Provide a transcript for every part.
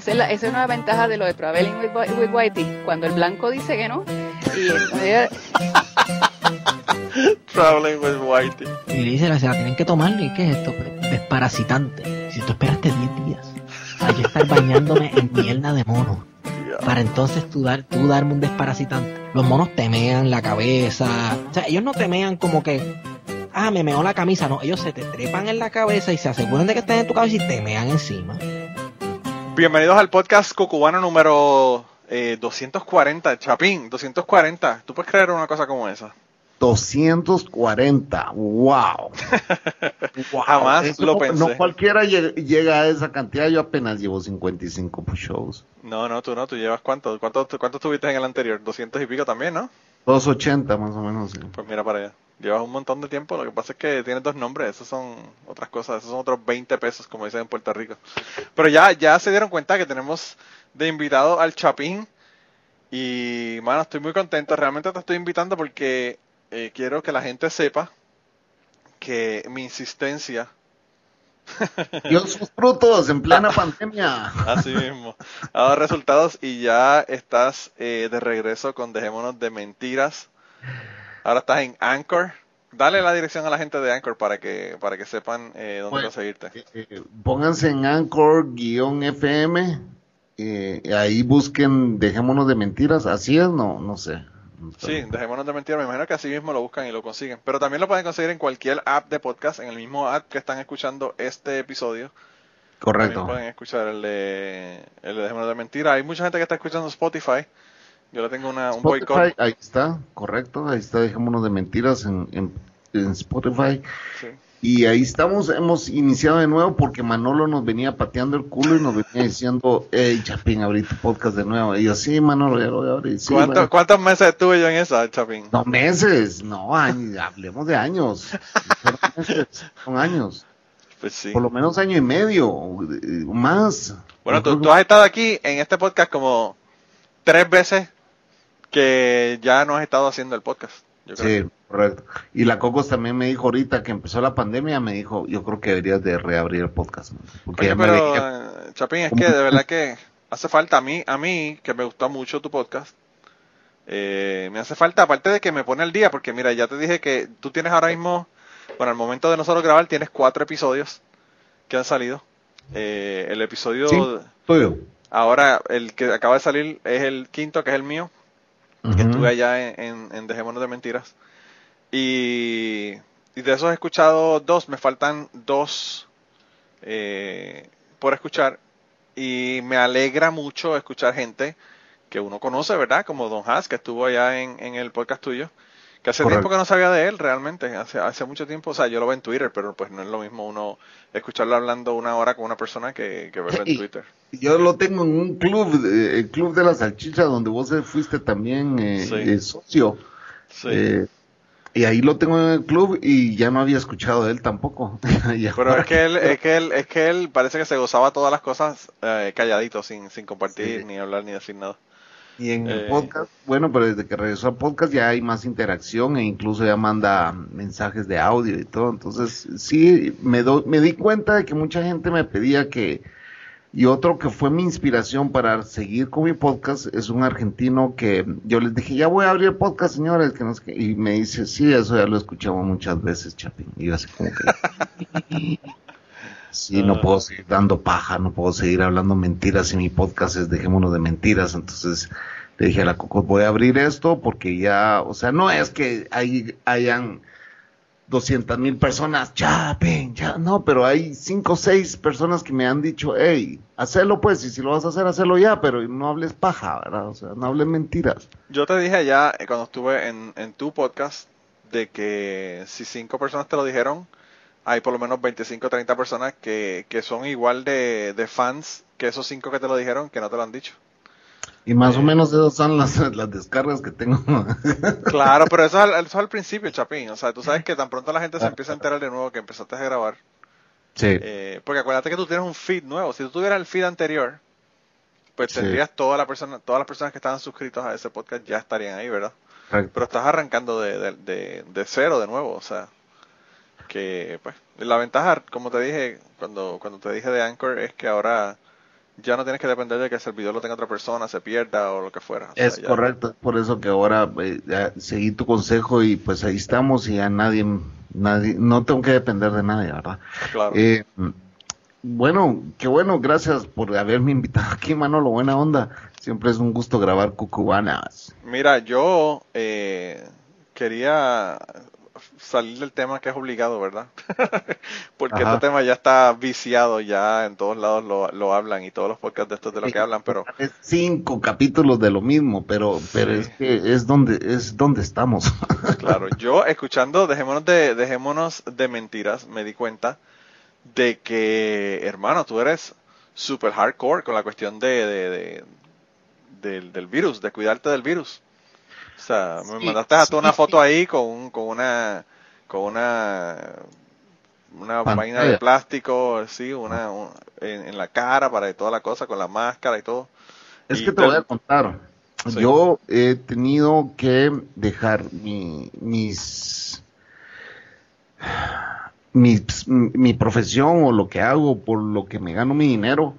esa es, la, esa es una ventaja de lo de Traveling with, with Whitey, cuando el blanco dice que no, y entonces, Traveling with Whitey. Y le dice, se la tienen que tomar, ¿y qué es esto? Desparasitante. Si tú esperaste 10 días, hay que estar bañándome en mierda de mono. Para entonces tú, dar, tú darme un desparasitante. Los monos temean la cabeza. O sea, ellos no temean como que, ah, me meó la camisa. No, ellos se te trepan en la cabeza y se aseguran de que estén en tu cabeza y te mean encima. Bienvenidos al podcast Cucubano número eh, 240. Chapín, 240. ¿Tú puedes creer una cosa como esa? 240, wow. wow. Jamás Eso lo no, pensé. No cualquiera llega, a esa cantidad, yo apenas llevo 55 shows. No, no, tú no, tú llevas cuánto, cuánto, cuánto tuviste en el anterior, 200 y pico también, ¿no? 280 más o menos. Sí. Pues mira para allá. Llevas un montón de tiempo, lo que pasa es que tienes dos nombres, esos son otras cosas, esos son otros 20 pesos, como dicen en Puerto Rico. Pero ya, ya se dieron cuenta que tenemos de invitado al Chapín. Y, mano, estoy muy contento. Realmente te estoy invitando porque eh, quiero que la gente sepa que mi insistencia. Dio sus frutos en plena pandemia. Así mismo. Ha dado resultados y ya estás eh, de regreso con Dejémonos de Mentiras. Ahora estás en Anchor. Dale la dirección a la gente de Anchor para que para que sepan eh, dónde Bueno, conseguirte. Eh, eh, pónganse en Anchor-FM. eh, ahí busquen Dejémonos de Mentiras. Así es, no, no sé. Sí, Dejémonos de Mentiras. Me imagino que así mismo lo buscan y lo consiguen. Pero también lo pueden conseguir en cualquier app de podcast, en el mismo app que están escuchando este episodio. Correcto. También pueden escuchar el de, el de Dejémonos de Mentiras. Hay mucha gente que está escuchando Spotify. Yo le tengo una, un boicot. ahí está, correcto. Ahí está Dejémonos de Mentiras en, en, en Spotify. Sí. Y ahí estamos, hemos iniciado de nuevo porque Manolo nos venía pateando el culo y nos venía diciendo, hey, Chapín, abrí tu podcast de nuevo. Y yo, sí, Manolo, ya lo voy a abrir. Sí, ¿Cuánto- bueno". ¿Cuántos meses estuve yo en esa, Chapín? No, meses, no, años, hablemos de años. Son meses, Son años. Pues sí. Por lo menos año y medio, eh, más. Bueno, tú, tú has estado aquí en este podcast como tres veces que ya no has estado haciendo el podcast. Yo que- creo. Sí, correcto. Y la Cocos también me dijo ahorita que empezó la pandemia, me dijo, yo creo que deberías de reabrir el podcast. ¿no? Porque Oye, ya pero, Chapín, es que de verdad que hace falta a mí, a mí, que me gustó mucho tu podcast, eh, me hace falta, aparte de que me pone al día, porque mira, ya te dije que tú tienes ahora mismo, bueno, al momento de nosotros grabar, tienes cuatro episodios que han salido. Eh, el episodio, Sí. tuyo. ahora, el que acaba de salir es el quinto, que es el mío, que estuve allá en, en, en Dejémonos de Mentiras. Y, y de esos he escuchado dos, me faltan dos eh, por escuchar. Y me alegra mucho escuchar gente que uno conoce, ¿verdad? Como Don Haas, que estuvo allá en, en el podcast tuyo. Que hace Correcto. tiempo que no sabía de él realmente, hace, hace mucho tiempo, o sea, yo lo veo en Twitter, pero pues no es lo mismo uno escucharlo hablando una hora con una persona que, que verlo en Y- Twitter. Yo lo tengo en un club, eh, el club de la salchicha, donde vos fuiste también eh, Sí. eh, socio. Sí. Eh, y ahí lo tengo en el club y ya no había escuchado de él tampoco. Pero es que él, es que él, es que él parece que se gozaba todas las cosas eh, calladito, sin, sin compartir, Sí. ni hablar, ni decir nada. Y en el podcast, bueno, pero desde que regresó al podcast ya hay más interacción e incluso ya manda mensajes de audio y todo. Entonces, sí, me, do- me di cuenta de que mucha gente me pedía que... Y otro que fue mi inspiración para seguir con mi podcast es un argentino que yo les dije, ya voy a abrir podcast, señores. Que no sé qué. Y me dice, sí, eso ya lo escuchamos muchas veces, Chapín. Y yo así como que... Sí, no puedo seguir dando paja, no puedo seguir hablando mentiras y mi podcast es Dejémonos de Mentiras. Entonces le dije a la Coco, voy a abrir esto porque ya, o sea, no es que hay, hayan 200 mil personas, ya, ven, ya, no, pero hay cinco o seis personas que me han dicho, hey, hacelo pues, y si lo vas a hacer, hacelo ya, pero no hables paja, ¿verdad? O sea, no hables mentiras. Yo te dije allá, eh, cuando estuve en, en tu podcast, de que si cinco personas te lo dijeron, hay por lo menos 25 o 30 personas que, que son igual de, de fans que esos cinco que te lo dijeron, que no te lo han dicho. Y más o menos esas son las, las descargas que tengo. Claro, pero eso es, al, eso es al principio, Chapín. O sea, tú sabes que tan pronto la gente se empieza a enterar de nuevo que empezaste a grabar. sí. Eh, porque acuérdate que tú tienes un feed nuevo. Si tú tuvieras el feed anterior, pues Sí. tendrías toda la persona, todas las personas que estaban suscritos a ese podcast ya estarían ahí, ¿verdad? correcto. Pero estás arrancando de, de, de, de cero de nuevo, o sea. que pues la ventaja, como te dije cuando cuando te dije de Anchor es que ahora ya no tienes que depender de que el servidor lo tenga otra persona, se pierda o lo que fuera. es correcto, por eso que ahora eh, seguí tu consejo y pues ahí estamos y ya nadie, nadie, no tengo que depender de nadie, ¿verdad? Claro. Eh, bueno, qué bueno, gracias por haberme invitado aquí, Manolo, buena onda. Siempre es un gusto grabar cucubanas. Mira, yo eh, quería salir del tema que es obligado, ¿verdad? Porque este tema ya está viciado, ya en todos lados lo, lo hablan y todos los podcasts de estos de lo que hablan, pero... Es cinco capítulos de lo mismo, pero, pero es que es donde, es donde estamos. claro, yo escuchando, dejémonos de, dejémonos de mentiras, me di cuenta de que, hermano, tú eres super hardcore con la cuestión de, de, del, del virus, de cuidarte del virus. O sea, me mandaste a una foto ahí con, con una con una una vaina de plástico, sí, una, en, la cara para toda la cosa, con la máscara y todo. Es que te, voy a contar. Yo he tenido que dejar mi, mis, mi, profesión o lo que hago por lo que me gano mi dinero.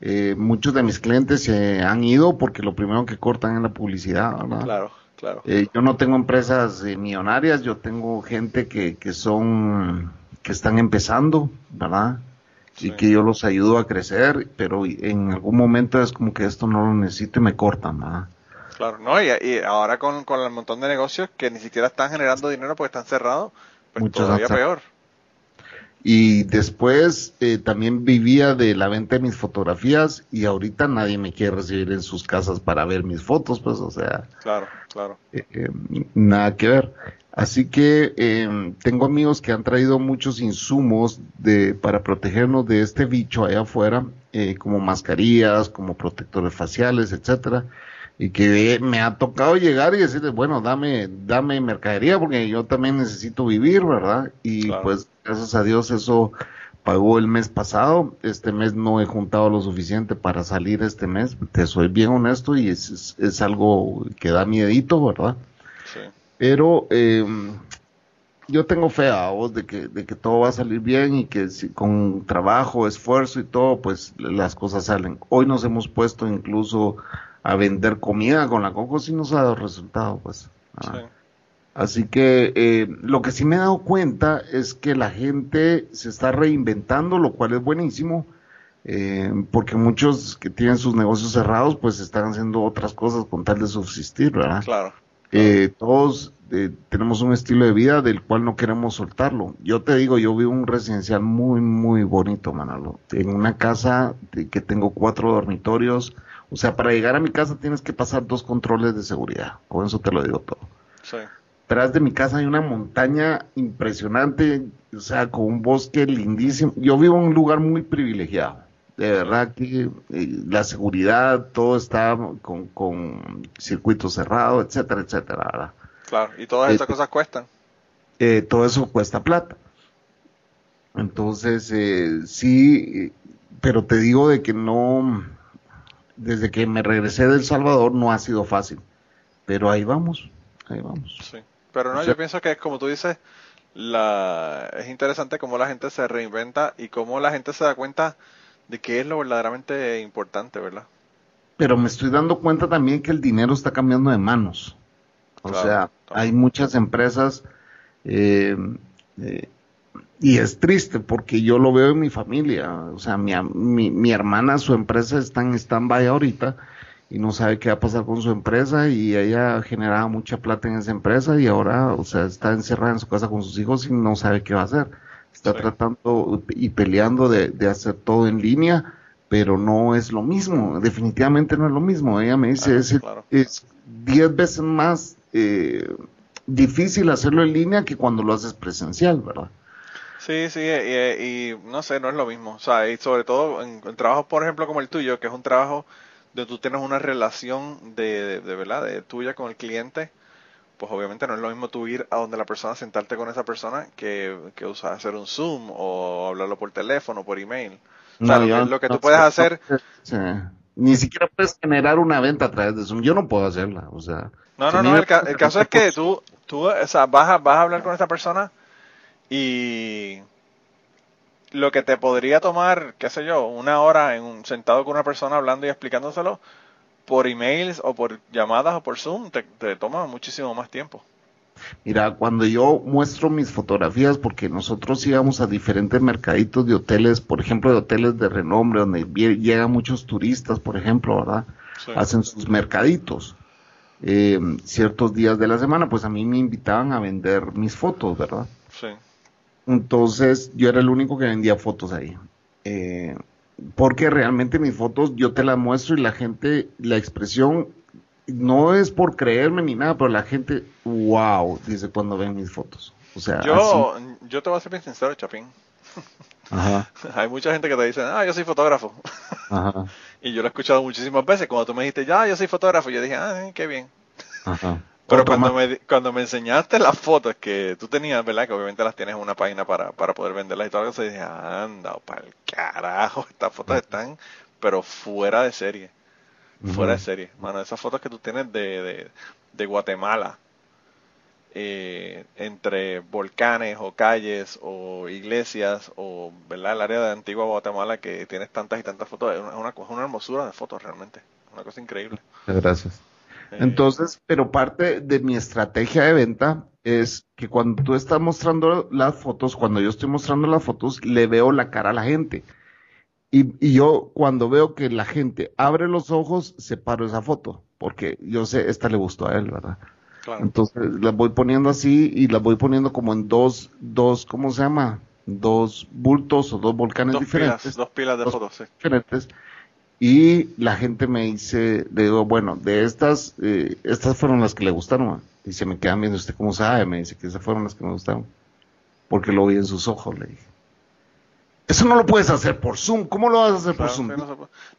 Eh, muchos de mis clientes se han ido porque lo primero que cortan es la publicidad, ¿verdad? Claro. Eh, yo no tengo empresas eh, millonarias, yo tengo gente que, que son, que están empezando, ¿verdad? Y que yo los ayudo a crecer, pero en algún momento es como que esto no lo necesito y me cortan, ¿verdad? Claro, no, y, ahora con, con, el montón de negocios que ni siquiera están generando dinero porque están cerrados, pues todavía peor. Y después eh, también vivía de la venta de mis fotografías y ahorita nadie me quiere recibir en sus casas para ver mis fotos, pues, o sea. Claro, claro. Eh, eh, nada que ver. Así que em, tengo amigos que han traído muchos insumos de, para protegernos de este bicho allá afuera, como mascarillas, como protectores faciales, etcétera y que me ha tocado llegar y decirles, bueno, dame, dame mercadería porque yo también necesito vivir, ¿verdad? Y pues gracias a Dios eso pagó el mes pasado, este mes no he juntado lo suficiente para salir este mes, te soy bien honesto y es, es, algo que da miedito, ¿verdad? Sí. Pero eh, yo tengo fe a vos de que, de que todo va a salir bien y que si, con trabajo, esfuerzo y todo, pues las cosas salen. Hoy nos hemos puesto incluso a vender comida con la coco si nos ha dado resultado, pues. Ah. Así que eh, lo que sí me he dado cuenta es que la gente se está reinventando, lo cual es buenísimo, eh, porque muchos que tienen sus negocios cerrados, pues están haciendo otras cosas con tal de subsistir, ¿verdad? Claro. Eh, todos tenemos un estilo de vida del cual no queremos soltarlo. Yo te digo, yo vivo un residencial muy, muy bonito, Manalo. En una casa que tengo cuatro dormitorios, o sea, para llegar a mi casa tienes que pasar dos controles de seguridad. Con eso te lo digo todo. Sí. Tras de mi casa hay una montaña impresionante, o sea, con un bosque lindísimo. Yo vivo en un lugar muy privilegiado. De verdad que eh, la seguridad, todo está con, con circuito cerrado, etcétera, etcétera. ¿verdad? Claro, y todas esas eh, cosas cuestan. Eh, todo eso cuesta plata. Entonces, eh, sí, pero te digo de que no, desde que me regresé del Salvador no ha sido fácil, pero ahí vamos, ahí vamos. Sí, pero no, yo pienso que como tú dices, la, es interesante cómo la gente se reinventa y cómo la gente se da cuenta de qué es lo verdaderamente importante, ¿verdad? Pero me estoy dando cuenta también que el dinero está cambiando de manos. O sea, hay muchas empresas eh, eh, y es triste porque yo lo veo en mi familia. O sea, mi, mi, mi hermana, su empresa está en stand-by ahorita y no sabe qué va a pasar con su empresa y ella generaba mucha plata en esa empresa y ahora, o sea, está encerrada en su casa con sus hijos y no sabe qué va a hacer. Está tratando y peleando de, de, hacer todo en línea, pero no es lo mismo, definitivamente no es lo mismo. Ella me dice, ah, es, diez veces más eh, difícil hacerlo en línea que cuando lo haces presencial, ¿verdad? Sí, sí, y, no sé, no es lo mismo. O sea, y sobre todo en, trabajos, por ejemplo, como el tuyo, que es un trabajo donde tú tienes una relación de, de, verdad, de tuya con el cliente, pues obviamente no es lo mismo tú ir a donde la persona, sentarte con esa persona, que, que usar hacer un Zoom o hablarlo por teléfono, por email. O sea, lo, que, tú puedes hacer... Ni siquiera puedes generar una venta a través de Zoom. Yo no puedo hacerla, o sea... No, no, no, el, caso es que tú, tú o sea, vas, a, vas a hablar con esa persona Y lo que te podría tomar, qué sé yo, una hora en un, sentado con una persona hablando y explicándoselo, por emails o por llamadas o por Zoom, te, te toma muchísimo más tiempo. Mira, cuando yo muestro mis fotografías, porque nosotros íbamos a diferentes mercaditos de hoteles, por ejemplo, de hoteles de renombre, donde llegan muchos turistas, por ejemplo, ¿verdad? Hacen sus mercaditos. Eh, ciertos días de la semana, pues a mí me invitaban a vender mis fotos, ¿verdad? Sí. Entonces yo era el único que vendía fotos ahí. Eh, porque realmente mis fotos yo te las muestro y la gente, la expresión no es por creerme ni nada, pero la gente, wow, dice cuando ven mis fotos. O sea, yo, yo te voy a ser bien sincero, Chapín. Ajá. Hay mucha gente que te dice, ah, yo soy fotógrafo. Ajá. y yo lo he escuchado muchísimas veces. Cuando tú me dijiste, ya, yo soy fotógrafo, yo dije, ah, qué bien. Ajá. Pero cuando me, cuando me enseñaste las fotos que tú tenías, ¿verdad? Que obviamente las tienes en una página para, para poder venderlas y todo eso, dije, anda, para el carajo, estas fotos están, pero fuera de serie fuera de serie. Mano, esas fotos que tú tienes de, de, Guatemala, eh, entre volcanes o calles o iglesias o ¿verdad? el área de antigua Guatemala que tienes tantas y tantas fotos, es una, una, hermosura de fotos realmente, una cosa increíble. Gracias. Entonces, pero parte de mi estrategia de venta es que cuando tú estás mostrando las fotos, cuando yo estoy mostrando las fotos, le veo la cara a la gente. Y, y, yo cuando veo que la gente abre los ojos, separo esa foto, porque yo sé, esta le gustó a él, ¿verdad? Entonces las voy poniendo así y las voy poniendo como en dos, dos, ¿cómo se llama? Dos bultos o dos volcanes diferentes. dos pilas de fotos, sí. Diferentes. Y la gente me dice, le digo, bueno, de estas, eh, estas fueron las que le gustaron. Y se me quedan viendo, ¿usted cómo sabe? Me dice que esas fueron las que me gustaron. Porque lo vi en sus ojos, le dije. Eso no lo puedes hacer por Zoom. ¿Cómo lo vas a hacer por Zoom?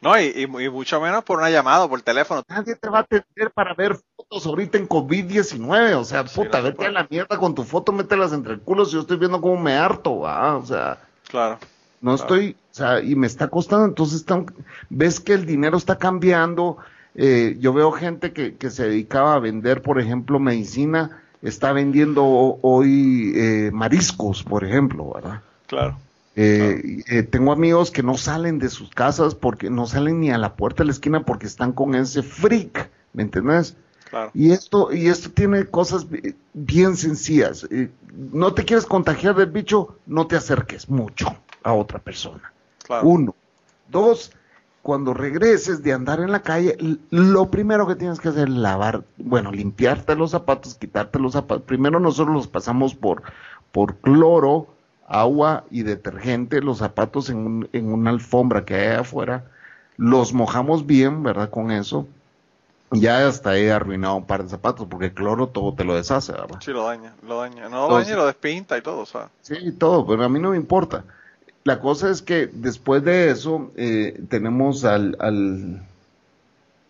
No, y, mucho menos por una llamada, por teléfono. Nadie te va a atender para ver fotos ahorita en COVID-19. O sea, puta, vete a la mierda con tu foto, mételas entre el culo. Si yo estoy viendo cómo me harto, o sea. Claro. No estoy, o sea, y me está costando. Entonces, ves que el dinero está cambiando. Eh, yo veo gente que, que se dedicaba a vender, por ejemplo, medicina, está vendiendo hoy eh, mariscos, por ejemplo, ¿verdad? Claro. Eh, eh, tengo amigos que no salen de sus casas porque no salen ni a la puerta de la esquina porque están con ese freak, ¿me entiendes? Y esto y esto tiene cosas bien sencillas. No te quieres contagiar del bicho, no te acerques mucho a otra persona. Uno. Dos, cuando regreses de andar en la calle, lo primero que tienes que hacer es lavar, bueno, limpiarte los zapatos, quitarte los zapatos. Primero nosotros los pasamos por, por cloro, agua y detergente, los zapatos en, en una alfombra que hay afuera, los mojamos bien, ¿verdad? Con eso. Ya hasta he arruinado un par de zapatos porque el cloro todo te lo deshace, ¿verdad? Sí, lo daña, lo daña. No lo daña y lo despinta y todo, o sea. Sí, todo, pero a mí no me importa. La cosa es que después de eso eh, tenemos al, al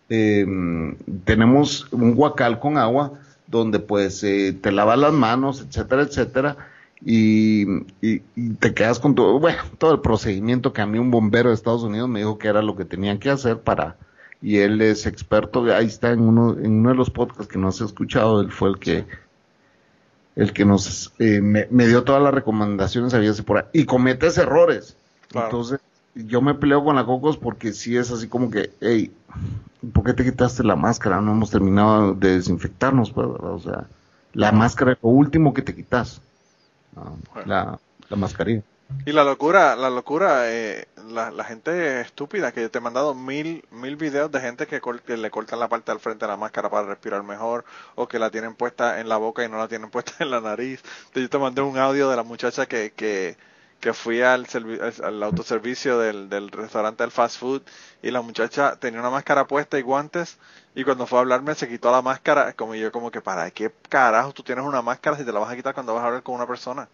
em, tenemos un guacal con agua donde pues eh, te lavas las manos, etcétera, etcétera y, y, te quedas con todo, bueno, todo el procedimiento que a mí un bombero de Estados Unidos me dijo que era lo que tenían que hacer para, y él es experto, ahí está en uno, en uno de los podcasts que no has escuchado, él fue el que, el que nos, eh, me, dio todas las recomendaciones, había por ahí, y cometes errores. Entonces, yo me peleo con la Cocos porque si es así como que, hey, ¿por qué te quitaste la máscara? No hemos terminado de desinfectarnos, pues, O sea, la máscara es lo último que te quitas la, la mascarilla. Y la locura, la locura, eh, la, la, gente estúpida que te he mandado mil, mil videos de gente que, le cortan la parte del frente de la máscara para respirar mejor o que la tienen puesta en la boca y no la tienen puesta en la nariz. Yo te mandé un audio de la muchacha que, que, que fui al, al autoservicio del, del restaurante del fast food y la muchacha tenía una máscara puesta y guantes y cuando fue a hablarme se quitó la máscara, como yo como que para qué carajo tú tienes una máscara si te la vas a quitar cuando vas a hablar con una persona.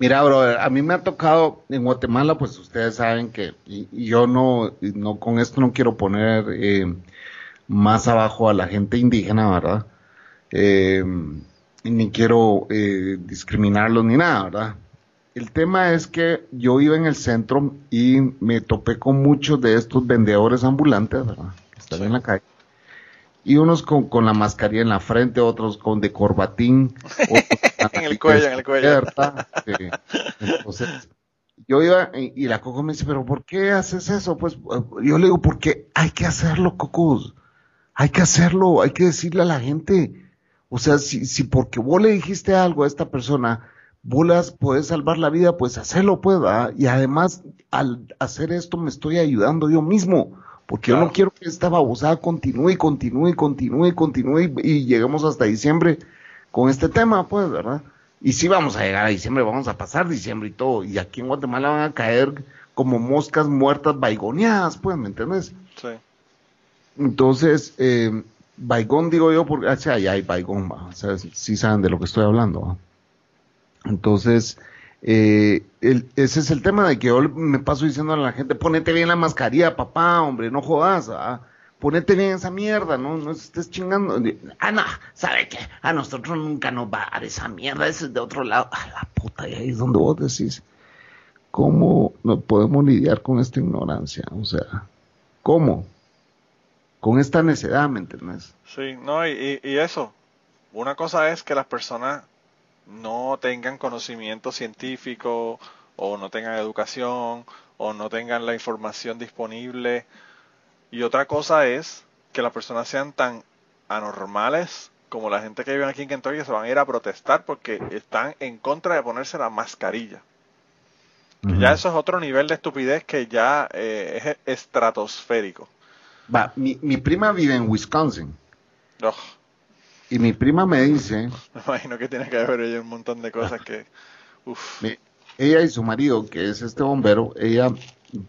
Mira, bro, a mí me ha tocado en Guatemala, pues ustedes saben que y, yo no, no con esto no quiero poner eh, más abajo a la gente indígena, ¿verdad? Eh, ni quiero eh, discriminarlos ni nada, ¿verdad? El tema es que yo iba en el centro y me topé con muchos de estos vendedores ambulantes, ¿verdad? Que están en la calle Y unos con, con la mascarilla en la frente, otros con de corbatín. en el cuello, en el cuello. Entonces, yo iba y, y, la Coco me dice, pero ¿por qué haces eso? Pues yo le digo, porque hay que hacerlo, Cocos. Hay que hacerlo, hay que decirle a la gente. O sea, si, si porque vos le dijiste algo a esta persona, vos las podés salvar la vida, pues hacerlo, pues, Y además, al hacer esto me estoy ayudando yo mismo, porque yo no quiero que esta babosada continúe, continúe, continúe, continúe y lleguemos hasta diciembre con este tema, pues, ¿verdad? Y si vamos a llegar a diciembre, vamos a pasar diciembre y todo, y aquí en Guatemala van a caer como moscas muertas baigoneadas, pues, ¿me entiendes? Sí. Entonces, eh, Baigón, digo yo, porque, o sea, ya hay Baigón, o sea, sí saben de lo que estoy hablando. Entonces, eh, ese es el tema de que yo me paso diciendo a la gente, ponete bien la mascarilla, papá, hombre, no jodas, ponete bien esa mierda, no, no estés chingando. Ah, no, ¿sabe qué? A nosotros nunca nos va a dar esa mierda, ese es de otro lado. A la puta, y ahí es donde vos decís, ¿cómo no podemos lidiar con esta ignorancia? O sea, ¿cómo? con esta necedad, ¿me entiendes? Sí, no, y, y, eso. Una cosa es que las personas no tengan conocimiento científico o no tengan educación o no tengan la información disponible. Y otra cosa es que las personas sean tan anormales como la gente que vive aquí en Kentucky se van a ir a protestar porque están en contra de ponerse la mascarilla. Ya eso es otro nivel de estupidez que ya eh, es estratosférico. Va, mi, mi prima vive en Wisconsin. Y mi prima me dice... Me imagino que tiene que haber ella un montón de cosas que... Uf. ella y su marido, que es este bombero, ella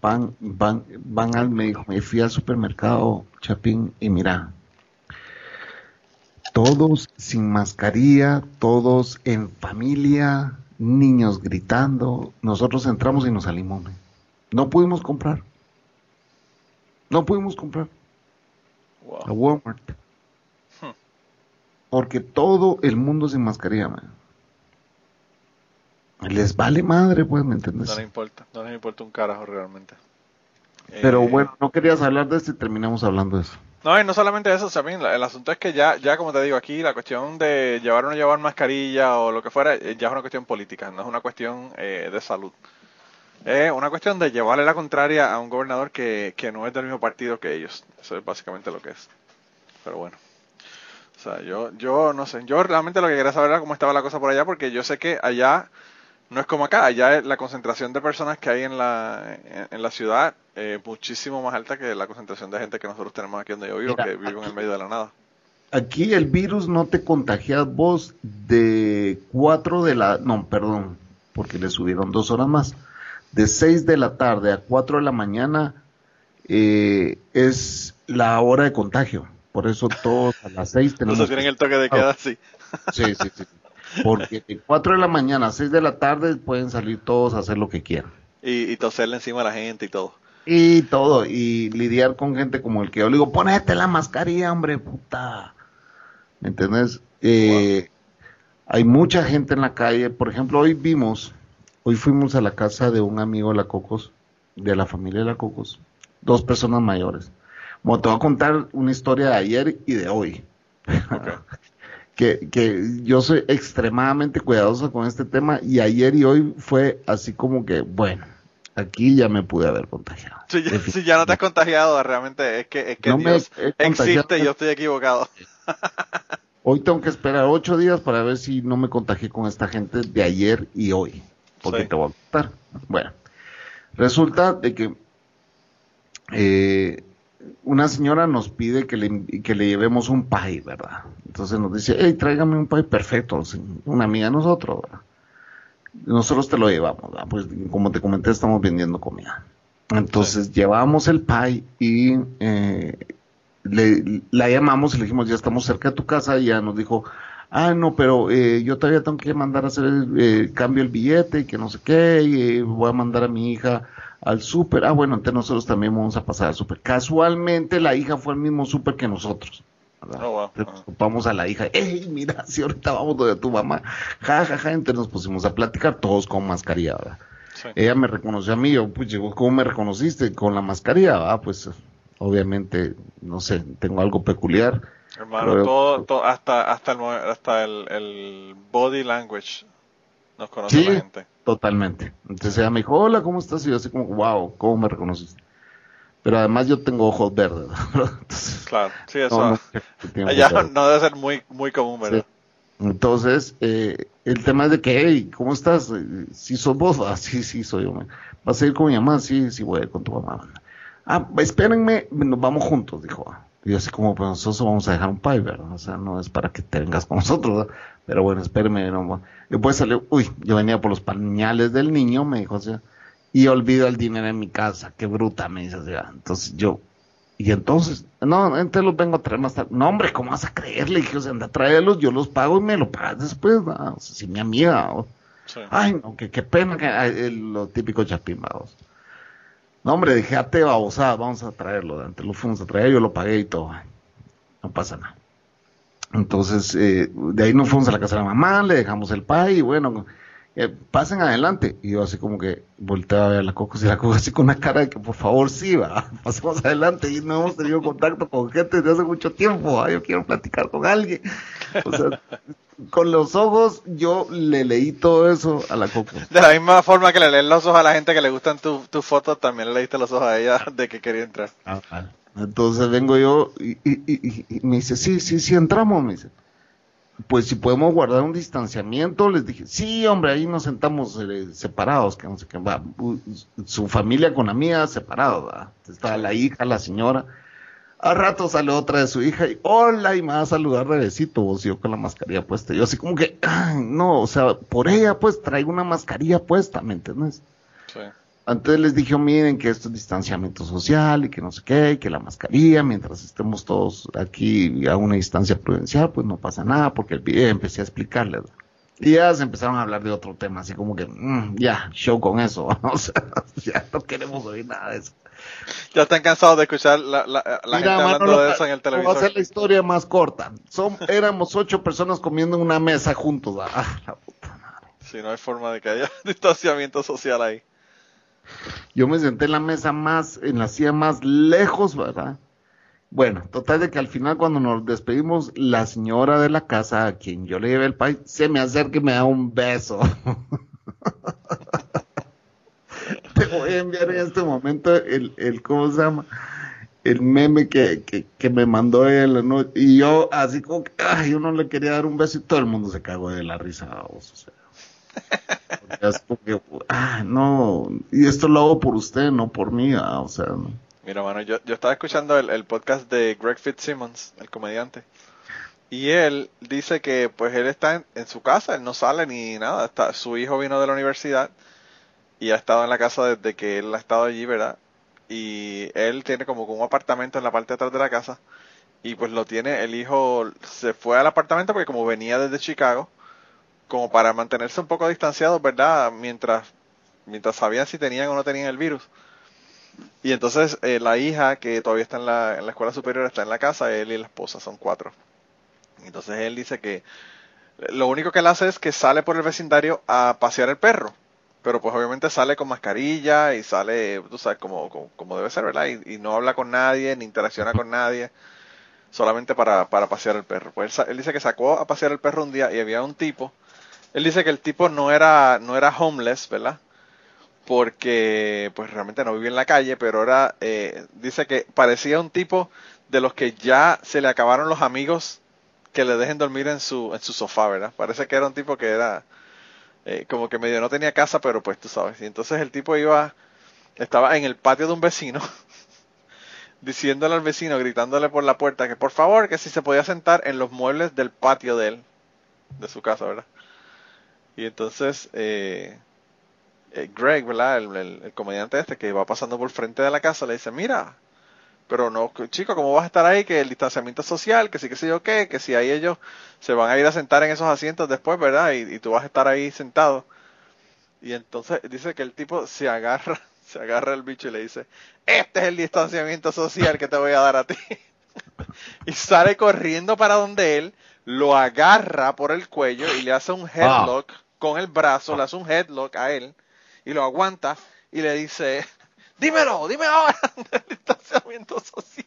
van, van, van al, me dijo, me fui al supermercado Chapín y mira, todos sin mascarilla, todos en familia, niños gritando, nosotros entramos y nos salimos. No pudimos comprar. No pudimos comprar a Walmart. Porque todo el mundo sin mascarilla, man. Les vale madre, pues, ¿me entiendes? No les importa, no les importa un carajo realmente. Pero eh, bueno, no querías hablar de esto y terminamos hablando de eso. No, y no solamente eso, también el asunto es que ya, ya como te digo aquí, la cuestión de llevar o no llevar mascarilla o lo que fuera, eh, ya es una cuestión política, no es una cuestión eh, de salud. Es una cuestión de llevarle la contraria a un gobernador que, que no es del mismo partido que ellos. Eso es básicamente lo que es. Pero bueno. O sea, yo, yo no sé. Yo realmente lo que quería saber era cómo estaba la cosa por allá, porque yo sé que allá no es como acá. Allá la concentración de personas que hay en la, en, la ciudad es muchísimo más alta que la concentración de gente que nosotros tenemos aquí donde yo vivo, que vivo en el medio de la nada. Aquí el virus no te contagias vos de 4 de la... No, perdón, porque le subieron dos horas más de 6 de la tarde a 4 de la mañana eh, es la hora de contagio. Por eso todos a las 6 tenemos... Entonces tienen el toque de queda así. Sí, sí, sí. Porque de 4 de la mañana a 6 de la tarde pueden salir todos a hacer lo que quieran. Y, y toserle encima a la gente y todo. Y todo, y lidiar con gente como el que yo le digo, ponete la mascarilla, hombre, puta. ¿Me entiendes? Eh, hay mucha gente en la calle. Por ejemplo, hoy vimos Hoy fuimos a la casa de un amigo de la Cocos, de la familia de la Cocos, dos personas mayores. Bueno, te voy a contar una historia de ayer y de hoy. que, que yo soy extremadamente cuidadoso con este tema y ayer y hoy fue así como que, bueno, aquí ya me pude haber contagiado. Si ya, no te has contagiado, realmente es que, es que Dios existe y yo estoy equivocado. hoy tengo que esperar ocho días para ver si no me contagié con esta gente de ayer y hoy porque te voy a contar. Bueno, resulta de que eh, una señora nos pide que le, que le llevemos un pay, ¿verdad? Entonces nos dice, hey, tráigame un pay perfecto, una amiga de nosotros, ¿verdad? Nosotros te lo llevamos, ¿verdad? Pues como te comenté, estamos vendiendo comida. Entonces llevamos el pay y eh, le, la llamamos y le dijimos, ya estamos cerca de tu casa y ya nos dijo, ah, no, pero eh, yo todavía tengo que mandar a hacer el eh, cambio el billete y que no sé qué, y eh, voy a mandar a mi hija al súper. Ah, bueno, entonces nosotros también vamos a pasar al súper. Casualmente la hija fue al mismo súper que nosotros. Oh, vamos a la hija, ¡ey, mira, si ahorita vamos donde tu mamá! Ja, ja, ja, entonces nos pusimos a platicar todos con mascarilla, ¿verdad? Ella me reconoció a mí, yo, pues, ¿cómo me reconociste? Con la mascarilla, ¿verdad? Pues, obviamente, no sé, tengo algo peculiar Hermano, todo, todo- hasta, hasta, el, hasta el, el body language nos conoce Sí. la gente. Totalmente. Entonces ella me dijo, hola, ¿cómo estás? Y yo así como, wow, ¿cómo me reconociste? Pero además yo tengo ojos verdes. ¿no? Entonces, Claro, sí, eso. no, allá no debe ser muy, muy común, ¿verdad? Sí. Entonces, eh, el tema es de que, hey, ¿cómo estás? Eh, Si sos vos, ah, sí, sí, soy yo. man. ¿Vas a ir con mi mamá? Sí, sí, voy a ir con tu mamá. Ah, espérenme, nos vamos juntos, dijo. Y yo así como, pues nosotros vamos a dejar un pie, ¿verdad? O sea, no es para que te vengas con nosotros, ¿verdad? Pero bueno, espérenme. No, Después salió, uy, yo venía por los pañales del niño, me dijo, o sea, y olvido el dinero en mi casa, qué bruta, me dice, o sea, entonces yo, y entonces, no, entonces los vengo a traer más tarde. No, hombre, ¿cómo vas a creerle? Dije, o sea, anda a traerlos, yo los pago y me lo pagas después, ¿no? O sea, si mi amiga, o- Sí. ay, no, que qué pena, que ay, lo típico chapín, vamos. No, hombre, dije, ate babosada, vamos a traerlo, antes lo fuimos a traer, yo lo pagué y todo, no pasa nada. Entonces, eh, de ahí nos fuimos a la casa de la mamá, le dejamos el pay y bueno, eh, pasen adelante. Y yo así como que volteaba a ver a la Coco y la Coco así con una cara de que por favor sí, va, pasemos adelante y no hemos tenido contacto con gente desde hace mucho tiempo, yo quiero platicar con alguien. O sea, con los ojos yo le leí todo eso a la Coco. De la misma forma que le leen los ojos a la gente que le gustan tus tus fotos, también le leíste los ojos a ella de que quería entrar. Entonces vengo yo y, me dice, sí, sí, sí, entramos, me dice. Pues si podemos guardar un distanciamiento, les dije, sí, hombre, ahí nos sentamos eh, separados, que no sé qué, va, su familia con la mía separados, ¿va? estaba la hija, la señora. A rato sale otra de su hija y hola, y me va a saludar de besito, vos yo con la mascarilla puesta. Yo así como que, "Ay, no, o sea, por ella pues traigo una mascarilla puesta, ¿me entiendes? Sí. Antes les dije, miren que esto es distanciamiento social y que no sé qué, y que la mascarilla, mientras estemos todos aquí a una distancia prudencial, pues no pasa nada, porque el video empecé a explicarles. Y ya se empezaron a hablar de otro tema, así como que, mm, ya, show con eso, o sea, ya no queremos oír nada de eso. Ya están cansados de escuchar la, la, la gente Mira, hablando Manolo, de eso en el Voy a hacer televisor. la historia más corta. Son, éramos ocho personas comiendo en una mesa juntos. Ah, la puta madre. Si no hay forma de que haya distanciamiento social ahí. Yo me senté en la mesa más, en la silla más lejos, ¿verdad? Bueno, total de que al final cuando nos despedimos, la señora de la casa a quien yo le llevé el país, se me acerca y me da un beso. Te voy a enviar en este momento el, el ¿cómo se llama? El meme que, que, me mandó él, ¿no? Y yo así como que, ay, yo no le quería dar un beso y todo el mundo se cagó de la risa, o sea. Ah, no, y esto lo hago por usted, no por mí, ah, o sea. Mira, mano, yo, yo estaba escuchando el, el podcast de Greg Fitzsimmons, el comediante. Y él dice que pues él está en, su casa, él no sale ni nada. Está, su hijo vino de la universidad y ha estado en la casa desde que él ha estado allí, ¿verdad? Y él tiene como un apartamento en la parte de atrás de la casa. Y pues lo tiene, el hijo se fue al apartamento porque como venía desde Chicago, como para mantenerse un poco distanciado, ¿verdad? Mientras, mientras sabían si tenían o no tenían el virus. Y entonces eh, la hija, que todavía está en la, en la escuela superior, está en la casa, él y la esposa, son cuatro. Entonces él dice que lo único que él hace es que sale por el vecindario a pasear el perro. Pero pues obviamente sale con mascarilla y sale, tú sabes, como, como, como debe ser, ¿verdad? Y, no habla con nadie, ni interacciona con nadie, solamente para, para pasear el perro. Pues él, él dice que sacó a pasear el perro un día y había un tipo. Él dice que el tipo no era, no era homeless, ¿verdad? porque pues realmente no vivía en la calle, pero era, eh, dice que parecía un tipo de los que ya se le acabaron los amigos que le dejen dormir en su, en su sofá, ¿verdad? Parece que era un tipo que era eh, como que medio no tenía casa, pero pues tú sabes. Y entonces el tipo iba, estaba en el patio de un vecino, diciéndole al vecino, gritándole por la puerta que por favor, que si se podía sentar en los muebles del patio de él, de su casa, ¿verdad? Y entonces, eh, eh, Greg, ¿verdad? El, el- el comediante este que va pasando por frente de la casa le dice, mira, pero no, chico, ¿cómo vas a estar ahí? Que el distanciamiento social, que sí, que sé yo qué, que si ahí ellos se van a ir a sentar en esos asientos después, ¿verdad? Y, y tú vas a estar ahí sentado. Y entonces dice que el tipo se agarra, se agarra el bicho y le dice, este es el distanciamiento social que te voy a dar a ti. y sale corriendo para donde él, lo agarra por el cuello y le hace un headlock con el brazo, le hace un headlock a él y lo aguanta y le dice, dímelo, dime ahora del distanciamiento social.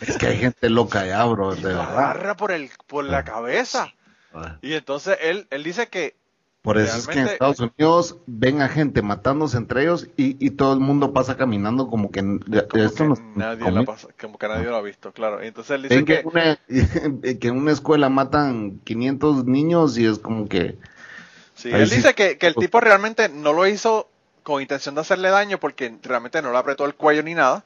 Es que hay gente loca ya, bro, y de verdad. agarra por, el, por la Ah. cabeza. Ah. Y entonces él, él dice que Por eso es que en Estados Unidos ven a gente matándose entre ellos y, y todo el mundo pasa caminando como que como esto que no- nadie, la pasa- como que nadie lo ha visto, claro. Y entonces él dice que, que... una, que en una escuela matan 500 niños y es como que Sí, Ahí él sí. dice que, que el tipo realmente no lo hizo con intención de hacerle daño porque realmente no le apretó el cuello ni nada.